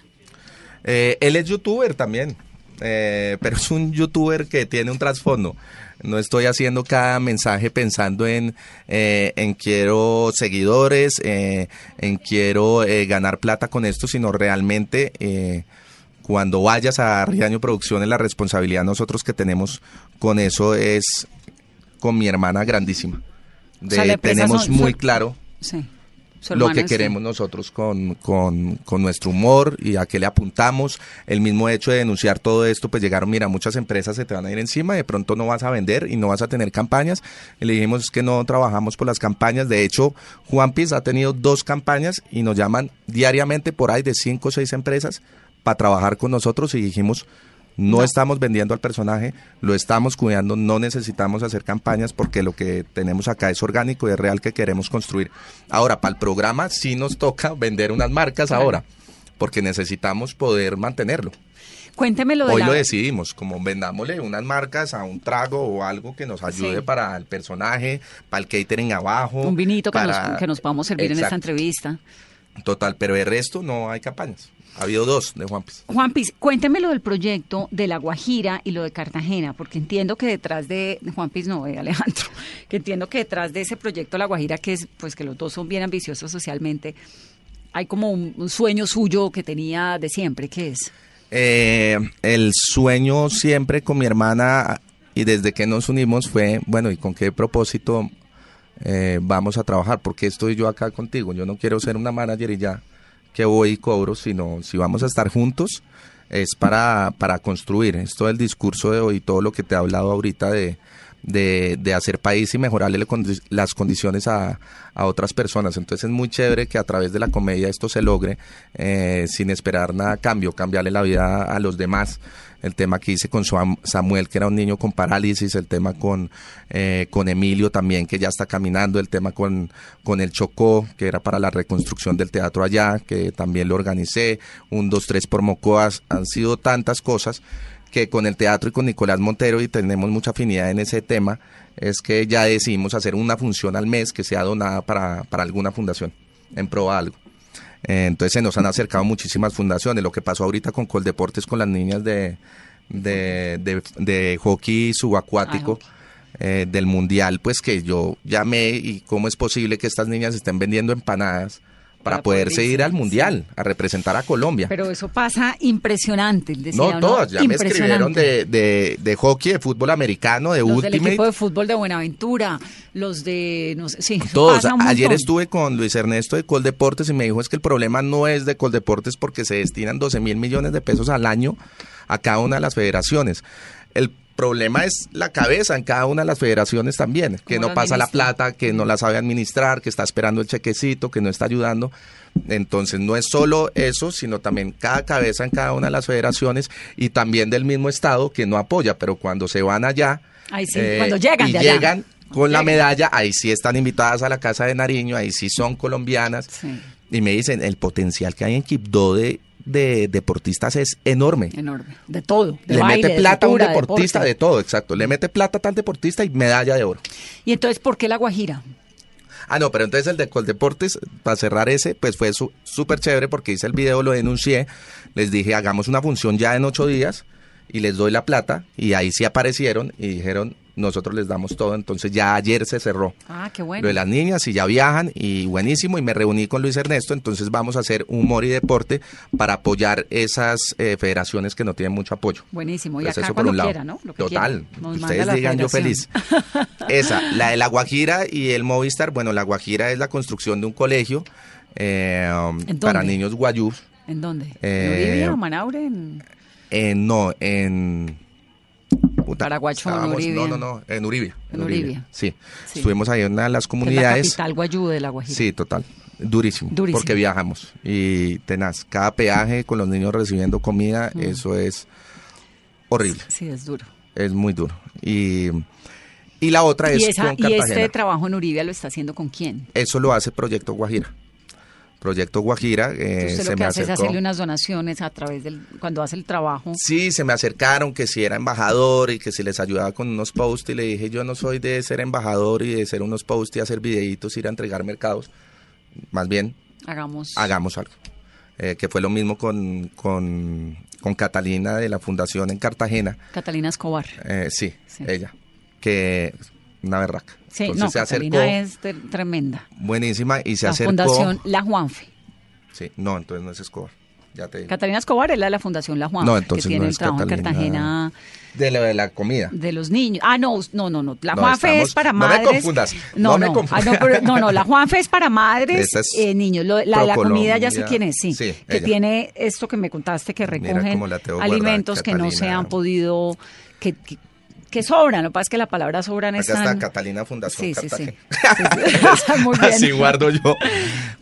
Speaker 2: Eh, él es youtuber también, eh, pero es un youtuber que tiene un trasfondo. No estoy haciendo cada mensaje pensando en, eh, en quiero seguidores, eh, en quiero eh, ganar plata con esto, sino realmente cuando vayas a Riaño Producciones, la responsabilidad nosotros que tenemos con eso es con mi hermana grandísima. De-
Speaker 1: sea, empresa
Speaker 2: tenemos
Speaker 1: son-
Speaker 2: muy
Speaker 1: son-
Speaker 2: claro
Speaker 1: Sí.
Speaker 2: Lo que queremos nosotros con, con, con nuestro humor y a qué le apuntamos. El mismo hecho de denunciar todo esto, pues llegaron, mira, muchas empresas se te van a ir encima, de pronto no vas a vender y no vas a tener campañas. Y le dijimos "Es que no trabajamos por las campañas. De hecho, Juan Piz ha tenido dos campañas y nos llaman diariamente por ahí de cinco o seis empresas para trabajar con nosotros y dijimos, no, estamos vendiendo al personaje, lo estamos cuidando, no necesitamos hacer campañas porque lo que tenemos acá es orgánico y es real que queremos construir. Ahora, para el programa sí nos toca vender unas marcas ahora, porque necesitamos poder mantenerlo.
Speaker 1: cuénteme lo de
Speaker 2: Hoy
Speaker 1: la-
Speaker 2: lo decidimos, como vendámosle unas marcas a un trago o algo que nos ayude
Speaker 1: Sí.
Speaker 2: para el personaje, para el catering abajo.
Speaker 1: un vinito que, nos, que nos podamos servir en esta entrevista.
Speaker 2: Total, pero el resto no hay campañas. Ha habido dos de Juan Piz.
Speaker 1: Juan Piz, cuénteme lo del proyecto de La Guajira y lo de Cartagena, porque entiendo que detrás de Juan Piz, no, de Alejandro, que entiendo que detrás de ese proyecto La Guajira, que es, pues que los dos son bien ambiciosos socialmente, hay como un, un sueño suyo que tenía de siempre, ¿qué es?
Speaker 2: Eh, el sueño siempre con mi hermana y desde que nos unimos fue, bueno, ¿y con qué propósito eh, vamos a trabajar? porque estoy yo acá contigo? Yo no quiero ser una manager y ya que voy y cobro, sino si vamos a estar juntos es para, para construir. Esto del discurso de hoy, todo lo que te he hablado ahorita de, de, de hacer país y mejorarle las condiciones a, a otras personas. Entonces es muy chévere que a través de la comedia esto se logre eh, sin esperar nada cambio, cambiarle la vida a los demás. El tema que hice con Samuel, que era un niño con parálisis, el tema con, eh, con Emilio también, que ya está caminando, el tema con, con el Chocó, que era para la reconstrucción del teatro allá, que también lo organicé, un, dos, tres por Mocoas, han sido tantas cosas que con el teatro y con Nicolás Montero y tenemos mucha afinidad en ese tema, es que ya decidimos hacer una función al mes que sea donada para, para alguna fundación, en pro a algo. Eh, entonces se nos han acercado muchísimas fundaciones. Lo que pasó ahorita con Coldeportes con las niñas de, de, de, de hockey subacuático.
Speaker 1: Ah,
Speaker 2: eh, del mundial, pues que yo llamé y cómo es posible que estas niñas estén vendiendo empanadas para,
Speaker 1: Para poder
Speaker 2: poderse
Speaker 1: irse,
Speaker 2: ir al
Speaker 1: sí.
Speaker 2: mundial, a representar a Colombia.
Speaker 1: Pero eso pasa impresionante. decía
Speaker 2: no, todas, ya me escribieron de, de, de hockey, de fútbol americano, de
Speaker 1: Los del
Speaker 2: Ultimate.
Speaker 1: equipo de fútbol de Buenaventura, los de, no sé, sí,
Speaker 2: Todos. Ayer estuve con Luis Ernesto de Coldeportes y me dijo es que el problema no es de Coldeportes porque se destinan 12 mil millones de pesos al año a cada una de las federaciones. El problema es la cabeza en cada una de las federaciones también, que
Speaker 1: ¿Cómo
Speaker 2: no pasa la plata, que no la sabe administrar, que está esperando el chequecito, que no está ayudando. Entonces no es solo eso, sino también cada cabeza en cada una de las federaciones y también del mismo estado que no apoya, pero cuando se van allá, eh,
Speaker 1: cuando llegan
Speaker 2: y
Speaker 1: de allá.
Speaker 2: llegan con la medalla, ahí sí están invitadas a la Casa de Nariño, ahí sí son colombianas.
Speaker 1: Sí.
Speaker 2: Y me dicen, el potencial que hay en Quibdó de, de deportistas es enorme.
Speaker 1: Enorme. De todo. De
Speaker 2: Le
Speaker 1: baile,
Speaker 2: mete
Speaker 1: de
Speaker 2: plata a un deportista,
Speaker 1: deporte.
Speaker 2: de todo, exacto. Le mete plata a tal deportista y medalla de oro.
Speaker 1: Y entonces, ¿por qué La Guajira?
Speaker 2: Ah, no, pero entonces el de Coldeportes, para cerrar ese, pues fue su- súper chévere porque hice el video, lo denuncié, les dije, hagamos una función ya en ocho días y les doy la plata y ahí sí aparecieron y dijeron, nosotros les damos todo, entonces ya ayer se cerró.
Speaker 1: Ah, qué bueno.
Speaker 2: Lo de las niñas y ya viajan y buenísimo y me reuní con Luis Ernesto, entonces vamos a hacer humor y deporte para apoyar esas eh, federaciones que no tienen mucho apoyo.
Speaker 1: Buenísimo. Y
Speaker 2: Pues
Speaker 1: acá
Speaker 2: eso por un lado.
Speaker 1: quiera, ¿no? Lo que
Speaker 2: Total.
Speaker 1: Nos
Speaker 2: Ustedes
Speaker 1: la
Speaker 2: digan yo feliz. Esa, la de la Guajira y el Movistar. Bueno, la Guajira es la construcción de un colegio eh, um,
Speaker 1: ¿En
Speaker 2: para niños guayús.
Speaker 1: ¿En dónde?
Speaker 2: Eh,
Speaker 1: ¿En Uribia o Manaure? En...
Speaker 2: En, no, en. Puta,
Speaker 1: Paraguacho, en Uribia.
Speaker 2: No, no, no, en Uribia.
Speaker 1: En Uribia.
Speaker 2: Sí.
Speaker 1: Sí.
Speaker 2: Estuvimos ahí en una de las
Speaker 1: que es la
Speaker 2: comunidades.
Speaker 1: capital guayú de La Guajira.
Speaker 2: Sí, total. Durísimo,
Speaker 1: Durísimo.
Speaker 2: Porque viajamos. Y tenaz. Cada peaje con los niños recibiendo comida,
Speaker 1: Mm.
Speaker 2: eso es horrible.
Speaker 1: Sí, es duro.
Speaker 2: Es muy duro. Y, y la otra es
Speaker 1: ¿Y, esa,
Speaker 2: con
Speaker 1: ¿Y
Speaker 2: Cartagena.
Speaker 1: este trabajo en Uribia lo está haciendo con quién?
Speaker 2: Eso lo hace Proyecto Guajira. Proyecto Guajira eh,
Speaker 1: Usted
Speaker 2: se
Speaker 1: lo que
Speaker 2: me
Speaker 1: hace es hacerle unas donaciones a través del... Cuando hace el trabajo.
Speaker 2: Sí, se me acercaron que si era embajador y que si les ayudaba con unos posts y le dije yo no soy de ser embajador y de ser unos posts y hacer videitos, ir a entregar mercados. Más bien,
Speaker 1: Hagamos...
Speaker 2: hagamos algo. Eh, que fue lo mismo con, con, con Catalina de la Fundación en Cartagena.
Speaker 1: Catalina Escobar.
Speaker 2: Eh, sí,
Speaker 1: Sí.
Speaker 2: ella. Que una berraca.
Speaker 1: Sí,
Speaker 2: Entonces
Speaker 1: no,
Speaker 2: se acercó.
Speaker 1: Catalina es tre- tremenda.
Speaker 2: Buenísima y se
Speaker 1: la
Speaker 2: acercó.
Speaker 1: Fundación La Juanfe.
Speaker 2: Sí, no, entonces no es Escobar. Ya te digo.
Speaker 1: Catalina Escobar es la de la Fundación La Juanfe,
Speaker 2: No, entonces
Speaker 1: que tiene
Speaker 2: no
Speaker 1: el trabajo en
Speaker 2: Catalina.
Speaker 1: Cartagena
Speaker 2: De lo de la comida.
Speaker 1: de los niños. Ah, no, no, no, no. La
Speaker 2: No,
Speaker 1: Juanfe
Speaker 2: estamos-
Speaker 1: es para
Speaker 2: no me
Speaker 1: madres.
Speaker 2: confundas,
Speaker 1: No,
Speaker 2: no me confundas.
Speaker 1: Ah, no, pero- no, no, la Juanfe es para madres,
Speaker 2: es
Speaker 1: eh, niños. Lo- la, la comida ya sé quién es, sí.
Speaker 2: Sí,
Speaker 1: que
Speaker 2: ella.
Speaker 1: tiene esto que me contaste, que recogen
Speaker 2: la
Speaker 1: alimentos que no se han podido, que, que, que sobran. Lo que pasa es que la palabra sobran
Speaker 2: Acá
Speaker 1: están...
Speaker 2: está Catalina Fundación
Speaker 1: Sí, sí, sí. Sí, sí. Muy bien.
Speaker 2: Así guardo yo.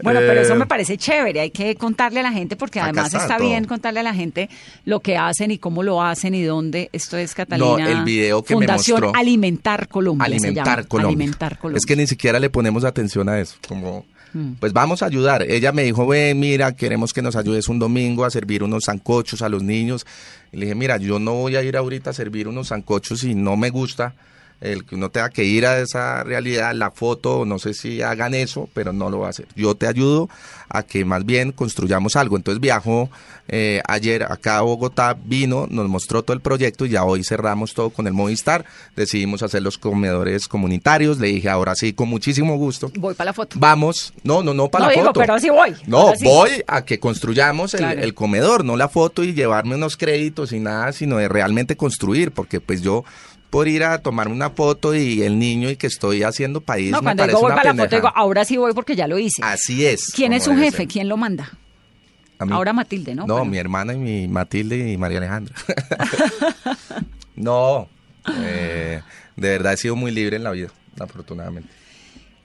Speaker 1: Bueno, pero eso
Speaker 2: Eh,
Speaker 1: me parece chévere, hay que contarle a la gente porque además
Speaker 2: está
Speaker 1: bien contarle a la gente lo que hacen y cómo lo hacen y dónde. Esto es Catalina.
Speaker 2: No, el video que me
Speaker 1: Fundación
Speaker 2: mostró.
Speaker 1: Alimentar Colombia.
Speaker 2: Alimentar. Colombia.
Speaker 1: Alimentar Colombia.
Speaker 2: Es que ni siquiera le ponemos atención a eso. Como
Speaker 1: Mm.
Speaker 2: Pues vamos a ayudar. Ella me dijo, ven, mira, queremos que nos ayudes un domingo a servir unos zancochos a los niños. Y le dije, mira, yo no voy a ir ahorita a servir unos zancochos si no me gusta el que uno tenga que ir a esa realidad, la foto, no sé si hagan eso, pero no lo va a hacer. Yo te ayudo a que más bien construyamos algo. Entonces viajó eh, ayer acá a Bogotá, vino, nos mostró todo el proyecto y ya hoy cerramos todo con el Movistar. Decidimos hacer los comedores comunitarios. Le dije, ahora sí, con muchísimo gusto.
Speaker 1: Voy para la foto.
Speaker 2: Vamos, no, no, no para
Speaker 1: No
Speaker 2: la
Speaker 1: digo,
Speaker 2: foto.
Speaker 1: pero sí voy.
Speaker 2: No,
Speaker 1: sí.
Speaker 2: voy a que construyamos el,
Speaker 1: Claro.
Speaker 2: el comedor, no la foto y llevarme unos créditos y nada, sino de realmente construir, porque pues yo por ir a tomarme una foto y el niño y que estoy haciendo país
Speaker 1: No,
Speaker 2: me
Speaker 1: cuando digo voy para la foto, digo, ahora sí voy porque ya lo hice.
Speaker 2: Así es.
Speaker 1: ¿Quién es su jefe? ¿Quién lo manda? Ahora Matilde, ¿no?
Speaker 2: No, mi hermana y mi Matilde y María Alejandra. no, eh, de verdad he sido muy libre en la vida, afortunadamente.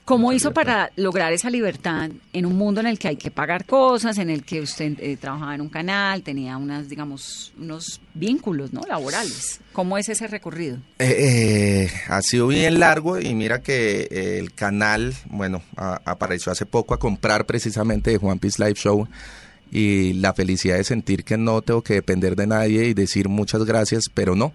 Speaker 1: ¿Cómo hizo para lograr esa libertad en un mundo en el que hay que pagar cosas, en el que usted eh, trabajaba en un canal, tenía unas, digamos, unos vínculos, ¿no? Laborales. ¿Cómo es ese recorrido?
Speaker 2: Eh, eh, ha sido bien largo y mira que eh, el canal, bueno, a- apareció hace poco a comprar precisamente de Juan Piece Live Show y la felicidad de sentir que no tengo que depender de nadie y decir muchas gracias, pero no.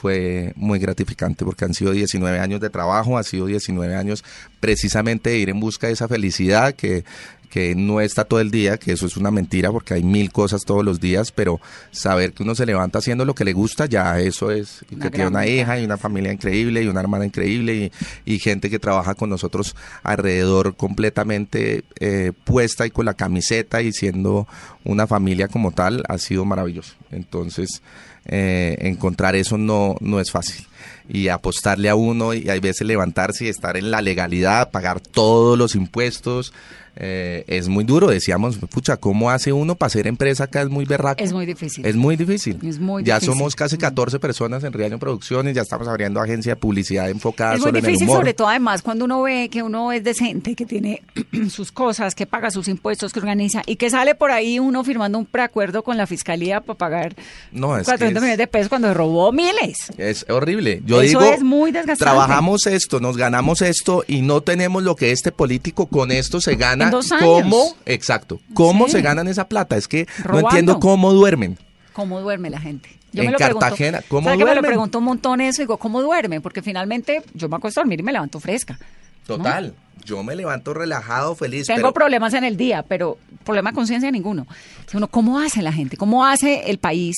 Speaker 2: Fue muy gratificante porque han sido 19 años de trabajo, ha sido 19 años precisamente de ir en busca de esa felicidad que, que no está todo el día, que eso es una mentira porque hay mil cosas todos los días, pero saber que uno se levanta haciendo lo que le gusta, ya eso es, y
Speaker 1: Una
Speaker 2: que tiene una hija y una familia increíble y una hermana increíble y, y gente que trabaja con nosotros alrededor completamente eh, puesta y con la camiseta y siendo una familia como tal, ha sido maravilloso. Entonces, eh, encontrar eso no, no es fácil. Y apostarle a uno y hay veces levantarse y estar en la legalidad, pagar todos los impuestos, eh, es muy duro. Decíamos, pucha, ¿cómo hace uno para ser empresa acá? Es muy berraco.
Speaker 1: Es muy difícil.
Speaker 2: Es muy difícil.
Speaker 1: Es muy
Speaker 2: ya
Speaker 1: difícil.
Speaker 2: somos casi 14 personas en Riaño Producciones, ya estamos abriendo agencia de publicidad enfocada
Speaker 1: Es muy
Speaker 2: solo en el
Speaker 1: difícil,
Speaker 2: humor.
Speaker 1: sobre todo además cuando uno ve que uno es decente, que tiene sus cosas, que paga sus impuestos, que organiza y que sale por ahí uno firmando un preacuerdo con la fiscalía para pagar
Speaker 2: No, es que
Speaker 1: 400
Speaker 2: es-
Speaker 1: millones de pesos cuando robó miles.
Speaker 2: Es horrible. Yo
Speaker 1: Eso
Speaker 2: digo,
Speaker 1: es muy desgastante.
Speaker 2: trabajamos esto, nos ganamos esto y no tenemos lo que este político con esto se gana.
Speaker 1: Dos años.
Speaker 2: ¿Cómo? Exacto. ¿Cómo
Speaker 1: Sí.
Speaker 2: se ganan esa plata? Es que
Speaker 1: Robando.
Speaker 2: no entiendo cómo duermen.
Speaker 1: ¿Cómo duerme la gente?
Speaker 2: En Cartagena, ¿cómo
Speaker 1: ¿sabe que me lo pregunto un montón eso? Digo, ¿cómo duerme? Porque finalmente yo me acuesto a dormir y me levanto fresca.
Speaker 2: Total. Yo me levanto relajado, feliz.
Speaker 1: Tengo
Speaker 2: pero-
Speaker 1: problemas en el día, pero problema de conciencia ninguno. Uno, ¿Cómo hace la gente? ¿Cómo hace el país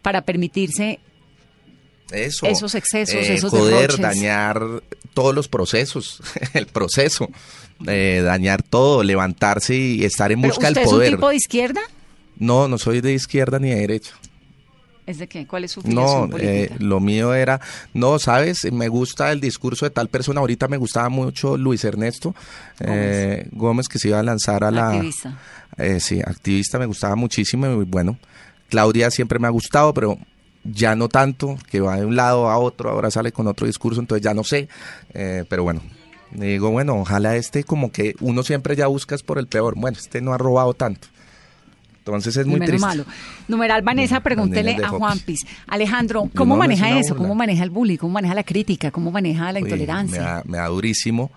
Speaker 1: para permitirse
Speaker 2: Eso.
Speaker 1: Esos excesos,
Speaker 2: Eh,
Speaker 1: esos
Speaker 2: Poder
Speaker 1: derroches.
Speaker 2: dañar todos los procesos, el proceso, eh, dañar todo, levantarse y estar en
Speaker 1: ¿Pero
Speaker 2: busca
Speaker 1: ¿Usted
Speaker 2: del
Speaker 1: es un
Speaker 2: poder.
Speaker 1: tipo de izquierda?
Speaker 2: No, no soy de izquierda ni de derecha.
Speaker 1: ¿Es de qué? ¿Cuál es su
Speaker 2: No, eh, lo mío era, no, sabes, me gusta el discurso de tal persona. Ahorita me gustaba mucho Luis Ernesto eh, Gómez, que se iba a lanzar a la...
Speaker 1: Activista.
Speaker 2: Eh, sí, activista, me gustaba muchísimo y bueno, Claudia siempre me ha gustado, pero ya no tanto, que va de un lado a otro, ahora sale con otro discurso, entonces ya no sé, Eh, pero bueno. Digo, bueno, ojalá este como que uno siempre ya buscas por el peor. Bueno, este no ha robado tanto. Entonces es muy
Speaker 1: menos
Speaker 2: triste.
Speaker 1: malo. Numeral Vanessa, pregúntele a
Speaker 2: Hopis.
Speaker 1: Juanpis. Alejandro, ¿cómo
Speaker 2: no, no es
Speaker 1: maneja eso?
Speaker 2: burla.
Speaker 1: ¿Cómo maneja el bullying? ¿Cómo maneja la crítica? ¿Cómo maneja la
Speaker 2: Uy,
Speaker 1: intolerancia?
Speaker 2: Me da, me da durísimo,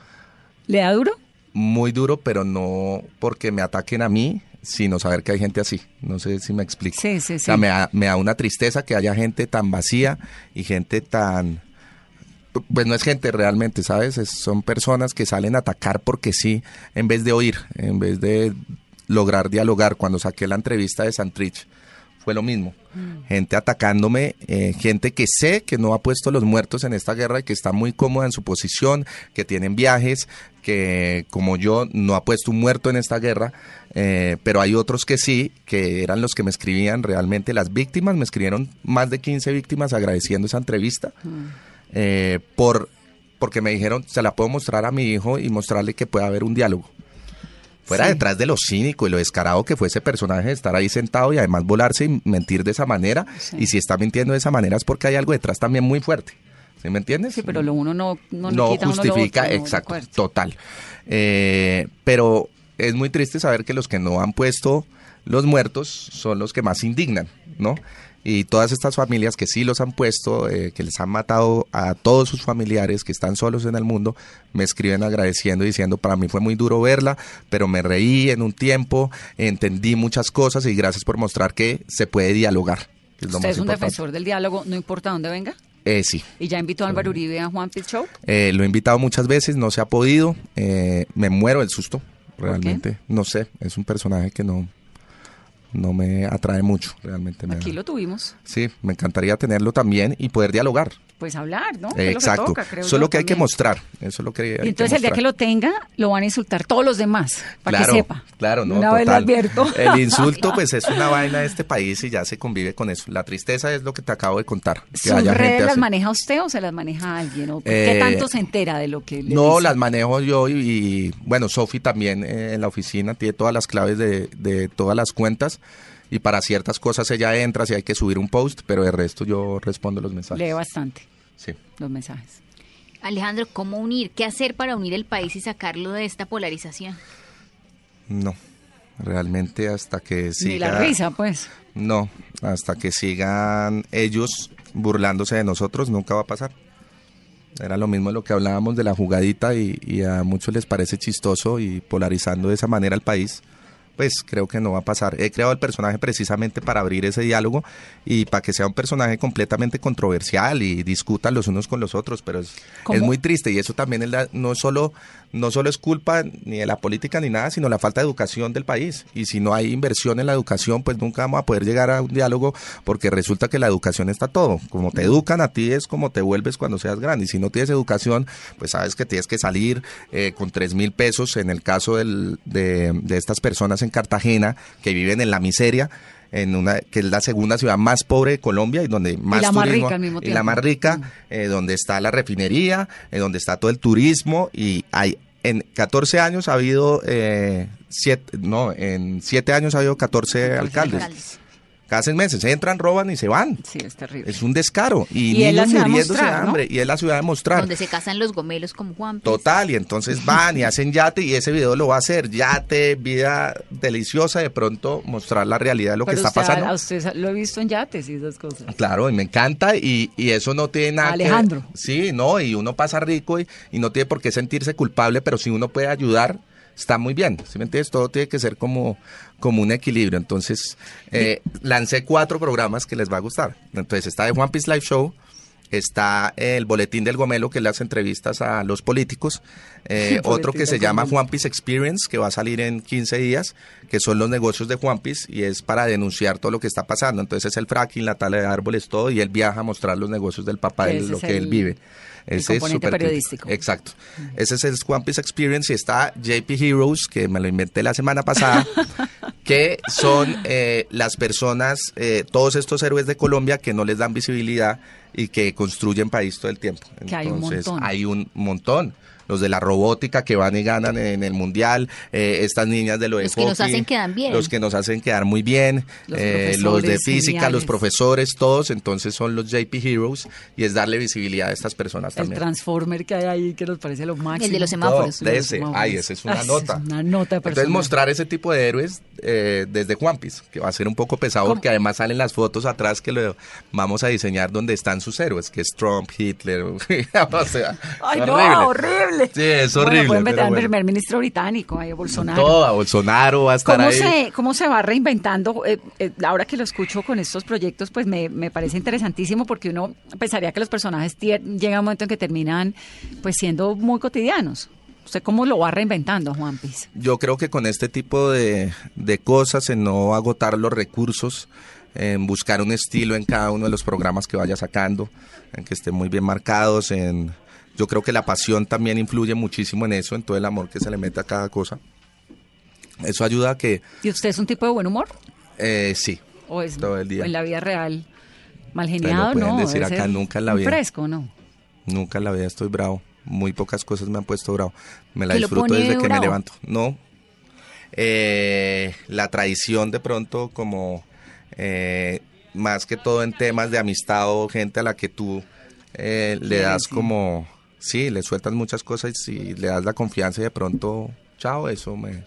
Speaker 1: ¿Le da duro?
Speaker 2: muy duro, pero no porque me ataquen a mí, sino saber que hay gente así. No sé si me explico.
Speaker 1: Sí, sí,
Speaker 2: O sea,
Speaker 1: sí.
Speaker 2: me da, me da una tristeza que haya gente tan vacía y gente tan... Pues no es gente realmente, ¿sabes? Es- son personas que salen a atacar porque sí, en vez de oír, en vez de lograr dialogar. Cuando saqué la entrevista de Santrich, fue lo mismo. Gente atacándome, eh, gente que sé que no ha puesto los muertos en esta guerra y que está muy cómoda en su posición, que tienen viajes, que como yo no ha puesto un muerto en esta guerra, eh, pero hay otros que sí, que eran los que me escribían realmente las víctimas, me escribieron más de 15 víctimas agradeciendo esa entrevista, eh, por, porque me dijeron, se la puedo mostrar a mi hijo y mostrarle que puede haber un diálogo. Fuera
Speaker 1: Sí.
Speaker 2: detrás de lo cínico y lo descarado que fue ese personaje de estar ahí sentado y además volarse y mentir de esa manera.
Speaker 1: Sí.
Speaker 2: Y si está mintiendo de esa manera es porque hay algo detrás también muy fuerte. ¿Sí me entiendes?
Speaker 1: Sí, pero lo uno no, no,
Speaker 2: no
Speaker 1: quita a uno lo
Speaker 2: justifica.
Speaker 1: De
Speaker 2: exacto, total. Eh, pero es muy triste saber que los que no han puesto los muertos son los que más indignan, ¿no? Y todas estas familias que sí los han puesto, eh, que les han matado a todos sus familiares, que están solos en el mundo, me escriben agradeciendo, diciendo, para mí fue muy duro verla, pero me reí en un tiempo, entendí muchas cosas y gracias por mostrar que se puede dialogar. que es lo
Speaker 1: ¿Usted es un
Speaker 2: importante.
Speaker 1: defensor del diálogo, no importa dónde venga?
Speaker 2: Eh, sí.
Speaker 1: ¿Y ya invitó a Álvaro Uribe a Juan Pit Show?
Speaker 2: Eh, lo he invitado muchas veces, no se ha podido. eh, me muero del susto, realmente. No sé, es un personaje que no, no me atrae mucho, realmente. me
Speaker 1: Aquí lo tuvimos.
Speaker 2: Sí, me encantaría tenerlo también y poder dialogar.
Speaker 1: Pues hablar, ¿no?
Speaker 2: Eh,
Speaker 1: es lo
Speaker 2: exacto.
Speaker 1: que toca, creo
Speaker 2: Solo que hay que mostrar. Eso es lo que hay
Speaker 1: Y entonces el día que lo tenga, lo van a insultar todos los demás, para
Speaker 2: claro,
Speaker 1: que sepa.
Speaker 2: Claro, no,
Speaker 1: Una vez
Speaker 2: total.
Speaker 1: advierto.
Speaker 2: El insulto, pues es una vaina de este país y ya se convive con eso. La tristeza es lo que te acabo de contar. que
Speaker 1: ¿Sus
Speaker 2: haya gente
Speaker 1: redes las maneja usted o se las maneja alguien? ¿O ¿Qué
Speaker 2: Eh,
Speaker 1: tanto se entera de lo que le
Speaker 2: No,
Speaker 1: dice?
Speaker 2: las manejo yo y, y, bueno, Sofi también eh, en la oficina tiene todas las claves de, de todas las cuentas y para ciertas cosas ella entra si hay que subir un post, pero de resto yo respondo los mensajes.
Speaker 1: Lee bastante
Speaker 2: Sí.
Speaker 1: los mensajes.
Speaker 3: Alejandro, ¿cómo unir? ¿Qué hacer para unir el país y sacarlo de esta polarización?
Speaker 2: No, realmente hasta que siga...
Speaker 1: Ni la risa, pues.
Speaker 2: No, hasta que sigan ellos burlándose de nosotros nunca va a pasar. Era lo mismo de lo que hablábamos de la jugadita y, y a muchos les parece chistoso y polarizando de esa manera al país. Pues creo que no va a pasar. He creado el personaje precisamente para abrir ese diálogo y para que sea un personaje completamente controversial y discutan los unos con los otros, pero es, muy triste y eso también es la- no solo no solo es culpa ni de la política ni nada, sino la falta de educación del país. Y si no hay inversión en la educación, pues nunca vamos a poder llegar a un diálogo porque resulta que la educación está todo. Como te educan a ti es como te vuelves cuando seas grande. Y si no tienes educación, pues sabes que tienes que salir eh, con tres mil pesos. En el caso del- de, de estas personas en Cartagena que viven en la miseria, en una que es la segunda ciudad más pobre de Colombia y donde más
Speaker 1: la más rica al mismo
Speaker 2: y la
Speaker 1: tiempo.
Speaker 2: más rica,
Speaker 1: Mm.
Speaker 2: eh, donde está la refinería, eh, donde está todo el turismo y hay en 14 años ha habido eh, siete, no, en 7 años ha habido 14 alcaldes.
Speaker 3: Alcaldes.
Speaker 2: Cada seis meses entran, roban y se van.
Speaker 1: Sí, es terrible.
Speaker 2: Es un descaro y,
Speaker 1: Y es la
Speaker 2: niños
Speaker 1: ciudad de
Speaker 2: muriéndose
Speaker 1: mostrar,
Speaker 2: de
Speaker 1: ¿no?
Speaker 2: hambre y es la ciudad de mostrar.
Speaker 3: Donde se casan los gomelos como Juan.
Speaker 2: Total, y entonces van y hacen yate y ese video lo va a hacer, yate, vida deliciosa, de pronto mostrar la realidad de lo
Speaker 1: Pero
Speaker 2: que está
Speaker 1: usted,
Speaker 2: pasando.
Speaker 1: A usted lo he visto en yates y esas cosas.
Speaker 2: Claro, y me encanta y, y eso no tiene nada que-
Speaker 1: Alejandro.
Speaker 2: Sí, no, y uno pasa rico y, y no tiene por qué sentirse culpable, pero si uno puede ayudar, está muy bien. ¿Sí me entiendes? Todo tiene que ser como, como un equilibrio. Entonces, eh, lancé cuatro programas que les va a gustar. Entonces, está de One Piece Live Show, está el Boletín del Gomelo, que es las entrevistas a los políticos, eh, otro que se llama. Juan Piece Experience, que va a salir en 15 días, que son los negocios de Juan Piece, y es para denunciar todo lo que está pasando. Entonces es el fracking, la tala de árboles, todo, y él viaja a mostrar los negocios del papá, de lo que él vive.
Speaker 1: El
Speaker 2: Ese es
Speaker 1: componente
Speaker 2: súper
Speaker 1: periodístico.
Speaker 2: Exacto. Ese es el One Piece Experience y está JP Heroes, que me lo inventé la semana pasada, que son eh, las personas, eh, todos estos héroes de Colombia que no les dan visibilidad y que construyen país todo el tiempo.
Speaker 1: Que hay un montón.
Speaker 2: hay un montón. Los de la robótica que van y ganan en el mundial, eh, estas niñas de lo de
Speaker 3: Los que nos
Speaker 2: hockey,
Speaker 3: hacen quedar bien.
Speaker 2: Los que nos hacen quedar muy bien,
Speaker 1: Los
Speaker 2: eh, los de física, los
Speaker 1: geniales.
Speaker 2: profesores, todos, entonces son los JP Heroes y es darle visibilidad a estas personas
Speaker 1: El
Speaker 2: también.
Speaker 1: Transformer que hay ahí que nos parece lo máximo.
Speaker 3: El de los semáforos.
Speaker 2: No, de
Speaker 1: Los
Speaker 2: ese,
Speaker 1: semáforos.
Speaker 2: ay, esa es una
Speaker 1: Ah,
Speaker 2: nota.
Speaker 1: Una nota
Speaker 2: Entonces
Speaker 1: personal.
Speaker 2: mostrar ese tipo de héroes eh, desde Juan Piece, que va a ser un poco pesado
Speaker 1: ¿Cómo?
Speaker 2: porque además salen las fotos atrás que lo vamos a diseñar donde están sus héroes, que es Trump, Hitler, o sea,
Speaker 1: Ay,
Speaker 2: es
Speaker 1: no, horrible.
Speaker 2: Sí, es
Speaker 1: Bueno,
Speaker 2: horrible.
Speaker 1: meter
Speaker 2: pero
Speaker 1: al
Speaker 2: bueno.
Speaker 1: primer ministro británico, ahí, Bolsonaro.
Speaker 2: Todo, a Bolsonaro va a estar
Speaker 1: ¿Cómo
Speaker 2: ahí.
Speaker 1: se, ¿Cómo se va reinventando? Eh, eh, ahora que lo escucho con estos proyectos, pues me, me parece interesantísimo porque uno pensaría que los personajes llega un momento en que terminan pues siendo muy cotidianos. ¿Usted cómo lo va reinventando, Juan Piz?
Speaker 2: Yo creo que con este tipo de, de cosas, en no agotar los recursos, en buscar un estilo en cada uno de los programas que vaya sacando, en que estén muy bien marcados, en yo creo que la pasión también influye muchísimo en eso, en todo el amor que se le mete a cada cosa. Eso ayuda a que,
Speaker 1: ¿Y usted es un tipo de buen humor?
Speaker 2: eh, sí,
Speaker 1: ¿O es
Speaker 2: Todo el día.
Speaker 1: en la vida real mal geniado?
Speaker 2: pueden
Speaker 1: No,
Speaker 2: decir acá, nunca en la vida.
Speaker 1: fresco, ¿no?
Speaker 2: nunca en la vida estoy bravo. Muy pocas cosas me han puesto bravo. Me la
Speaker 3: ¿Qué lo
Speaker 2: disfruto desde que me levanto. No. Eh, la traición de pronto como eh, más que todo en temas de amistad o gente a la que tú eh, le das como, sí, le sueltas muchas cosas y le das la confianza y de pronto, chao, eso me...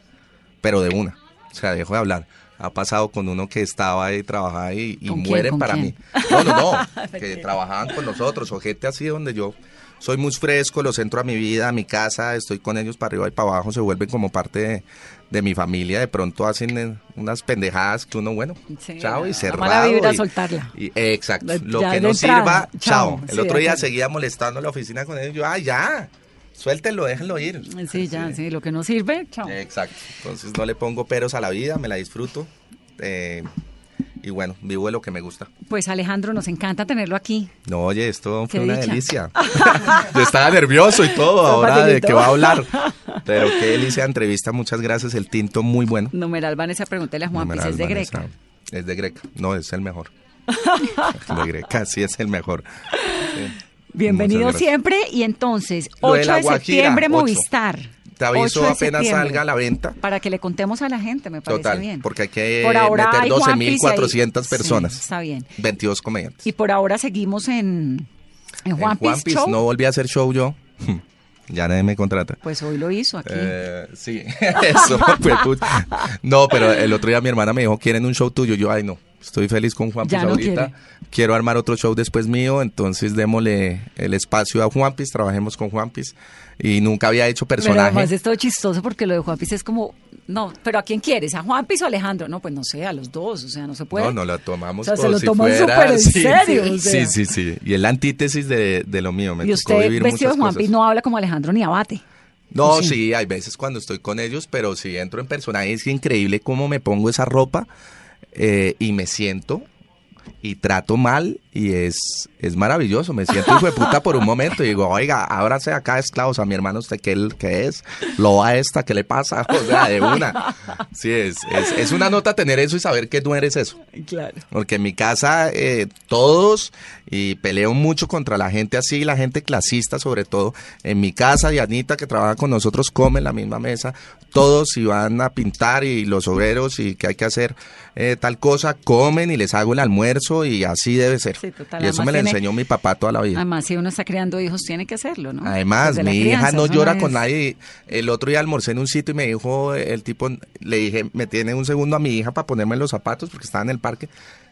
Speaker 2: Pero de una. O sea, dejo de hablar. Ha pasado con uno que estaba ahí, trabajaba ahí y
Speaker 1: ¿Con quién?
Speaker 2: mueren
Speaker 1: ¿Con
Speaker 2: para
Speaker 1: quién?
Speaker 2: mí. No, no, no. que trabajaban con nosotros o gente así donde yo soy muy fresco, los entro a mi vida, a mi casa, estoy con ellos para arriba y para abajo, se vuelven como parte de, de mi familia. De pronto hacen eh, unas pendejadas que uno, bueno,
Speaker 1: Sí,
Speaker 2: chao y
Speaker 1: la
Speaker 2: cerrado.
Speaker 1: mala vibra,
Speaker 2: y-
Speaker 1: soltarla.
Speaker 2: y- eh, exacto. Lo
Speaker 1: ya
Speaker 2: que no
Speaker 1: entrada,
Speaker 2: sirva,
Speaker 1: chao.
Speaker 2: chao. El
Speaker 1: Sí,
Speaker 2: otro día seguía molestando la oficina con ellos. Yo, ah, ya. Suéltenlo, déjenlo ir.
Speaker 1: Sí, ya, sí, lo que no sirve, chao.
Speaker 2: Exacto. Entonces no le pongo peros a la vida, me la disfruto. eh, y bueno, vivo de lo que me gusta.
Speaker 1: Pues Alejandro, nos encanta tenerlo aquí.
Speaker 2: No, oye, esto fue una
Speaker 1: dicha.
Speaker 2: delicia. Yo estaba nervioso y todo ahora de qué va a hablar. Pero qué delicia de entrevista, muchas gracias. El tinto muy bueno.
Speaker 1: Numeral Vanessa, pregúntele a Juan Piz, es de. Greca.
Speaker 2: Es de Greca. No, es el mejor. de Greca, sí es el mejor. Sí.
Speaker 1: Bienvenido siempre. Y entonces,
Speaker 2: Lo de
Speaker 1: 8
Speaker 2: la
Speaker 1: de septiembre. Movistar.
Speaker 2: Te aviso
Speaker 1: 8 de
Speaker 2: apenas salga a la venta.
Speaker 1: Para que le contemos a la gente, me parece
Speaker 2: Total,
Speaker 1: bien.
Speaker 2: porque hay que
Speaker 1: Por ahora
Speaker 2: meter
Speaker 1: hay Juanpis
Speaker 2: 12.400
Speaker 1: ahí.
Speaker 2: personas.
Speaker 1: Sí, está bien.
Speaker 2: 22 comediantes.
Speaker 1: Y por ahora seguimos en, en Juan
Speaker 2: En
Speaker 1: Show.
Speaker 2: no volví a hacer show yo. Ya nadie me contrata.
Speaker 1: Pues hoy lo hizo aquí.
Speaker 2: Eh, sí, eso fue put- No, pero el otro día mi hermana me dijo, ¿quieren un show tuyo? Yo, ay, no, estoy feliz con Juan
Speaker 1: Ya no
Speaker 2: ahorita.
Speaker 1: quiere.
Speaker 2: Quiero armar otro show después mío, entonces démosle el espacio a Juan Piz, trabajemos con Juan Piz. Y nunca había hecho
Speaker 1: Pero
Speaker 2: personaje.
Speaker 1: además es todo chistoso porque lo de Juan Piz es como, no, pero ¿a quién quieres? ¿A Juan Piz o a Alejandro? No, pues no sé, a los dos, o sea, no se puede.
Speaker 2: No, no lo tomamos
Speaker 1: O sea, se lo
Speaker 2: si fuera-
Speaker 1: súper en
Speaker 2: sí,
Speaker 1: serio,
Speaker 2: Sí,
Speaker 1: o sea.
Speaker 2: sí, sí, sí. Y es la antítesis de, de lo mío. Me
Speaker 1: y
Speaker 2: tocó
Speaker 1: usted
Speaker 2: vivir
Speaker 1: vestido de
Speaker 2: muchas
Speaker 1: Juan Piz
Speaker 2: cosas.
Speaker 1: no habla como Alejandro ni abate.
Speaker 2: No,
Speaker 1: ¿O sí?
Speaker 2: sí? hay veces cuando estoy con ellos, pero si entro en personaje es increíble cómo me pongo esa ropa eh, y me siento y trato mal y es, es maravilloso. Me siento hijo de puta por un momento y digo, oiga, ábrase acá esclavos a mi hermano, ¿usted qué, él- qué es? ¿Lo a esta? ¿Qué le pasa? O sea, de una. Sí, es, es, es una nota tener eso y saber que no eres eso.
Speaker 1: Claro.
Speaker 2: Porque en mi casa eh, todos, y peleo mucho contra la gente así, la gente clasista sobre todo. En mi casa, Dianita, que trabaja con nosotros, come en la misma mesa. Todos si van a pintar y los obreros y que hay que hacer eh, tal cosa, comen y les hago el almuerzo y así debe ser.
Speaker 1: Sí, total,
Speaker 2: y eso me lo enseñó mi papá toda la vida.
Speaker 1: Además, si uno está criando hijos, tiene que hacerlo, ¿no?
Speaker 2: Además,
Speaker 1: Desde
Speaker 2: mi
Speaker 1: crianza,
Speaker 2: hija no llora con nadie. El otro día almorcé en un sitio y me dijo el tipo, le dije, me tiene un segundo a mi hija para ponerme los zapatos porque estaba en el parque.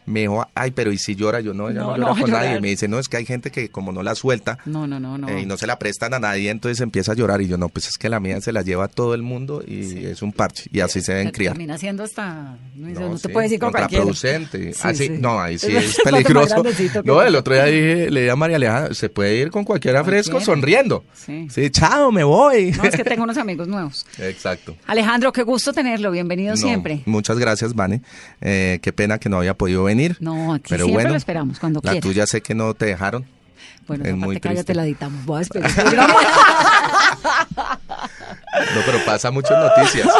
Speaker 2: Me dijo, ay, pero ¿y si llora? Yo no, ella
Speaker 1: No,
Speaker 2: no,
Speaker 1: no
Speaker 2: llora con nadie.
Speaker 1: llorar.
Speaker 2: Me dice, no, es que hay gente que como no la suelta
Speaker 1: No, no, no, no.
Speaker 2: eh, y no se la prestan a nadie, entonces empieza a llorar. Y yo, no, pues es que la mía se la lleva a todo el mundo y es un parche. Y así se deben
Speaker 1: Te-
Speaker 2: criar.
Speaker 1: Termina siendo hasta... No,
Speaker 2: No,
Speaker 1: no te
Speaker 2: sí,
Speaker 1: puedes ir con
Speaker 2: contraproducente.
Speaker 1: Sí,
Speaker 2: Así,
Speaker 1: sí.
Speaker 2: No, ahí sí
Speaker 1: Es
Speaker 2: peligroso. No, el otro día dije, le dije a María Alejandra, se puede ir con cualquiera fresco
Speaker 1: Cualquiera.
Speaker 2: sonriendo.
Speaker 1: Sí.
Speaker 2: Sí, chao, me voy.
Speaker 1: No, es que tengo unos amigos nuevos.
Speaker 2: Exacto.
Speaker 1: Alejandro, qué gusto tenerlo. Bienvenido siempre.
Speaker 2: Muchas gracias, Vane. Eh, qué pena que no había podido venir.
Speaker 1: No, aquí
Speaker 2: pero
Speaker 1: siempre
Speaker 2: bueno,
Speaker 1: lo esperamos, cuando
Speaker 2: La
Speaker 1: quiera.
Speaker 2: tuya sé que no te dejaron.
Speaker 1: Bueno,
Speaker 2: es muy
Speaker 1: cállate,
Speaker 2: triste.
Speaker 1: la editamos. Voy a esperar.
Speaker 2: No, pero pasa muchas noticias.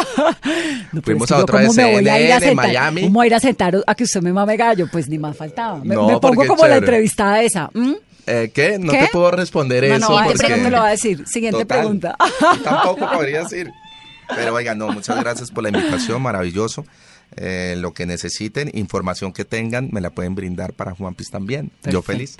Speaker 1: No,
Speaker 2: Fuimos
Speaker 1: que
Speaker 2: a otra CNN en Miami.
Speaker 1: ¿Cómo ir a sentar a que usted me mame gallo? Pues ni más faltaba. Me,
Speaker 2: No,
Speaker 1: me pongo como la entrevistada esa. ¿Mm?
Speaker 2: Eh, ¿Qué? No
Speaker 1: ¿Qué?
Speaker 2: te puedo responder
Speaker 1: No,
Speaker 2: eso.
Speaker 1: no, ay,
Speaker 2: porque...
Speaker 1: pero me lo va a decir. Siguiente
Speaker 2: Total.
Speaker 1: pregunta.
Speaker 2: Tampoco podría decir. Pero oiga, no, muchas gracias por la invitación, maravilloso. Eh, lo que necesiten, información que tengan, me la pueden brindar para Juan Piz también. Yo feliz.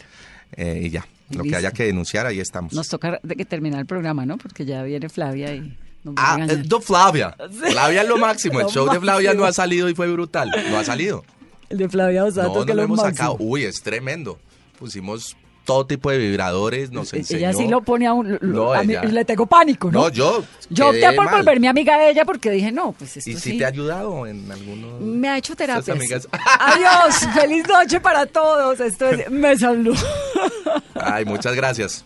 Speaker 2: Eh, y ya, lo que haya que denunciar, ahí estamos.
Speaker 1: Nos toca de que terminar el programa, ¿no? Porque ya viene Flavia y a
Speaker 2: Ah, es de Flavia. Flavia es lo máximo. El
Speaker 1: Lo
Speaker 2: show de Flavia no ha salido y fue brutal. No ha salido.
Speaker 1: El de Flavia Osato,
Speaker 2: No,
Speaker 1: que
Speaker 2: no
Speaker 1: lo
Speaker 2: lo hemos
Speaker 1: máximo.
Speaker 2: sacado. Uy, es tremendo. Pusimos todo tipo de vibradores, nos enseñó.
Speaker 1: Ella sí lo pone a un... lo-
Speaker 2: No,
Speaker 1: a mí-
Speaker 2: ella-
Speaker 1: le tengo pánico, ¿no?
Speaker 2: No, yo.
Speaker 1: Yo opté por
Speaker 2: mal.
Speaker 1: volverme amiga de ella porque dije, no, pues esto
Speaker 2: ¿Y si
Speaker 1: sí.
Speaker 2: te ha ayudado en algunos...?
Speaker 1: Me ha hecho terapia.
Speaker 2: amigas.
Speaker 1: Adiós, feliz noche para todos. Esto es Me Salud.
Speaker 2: Ay, muchas gracias.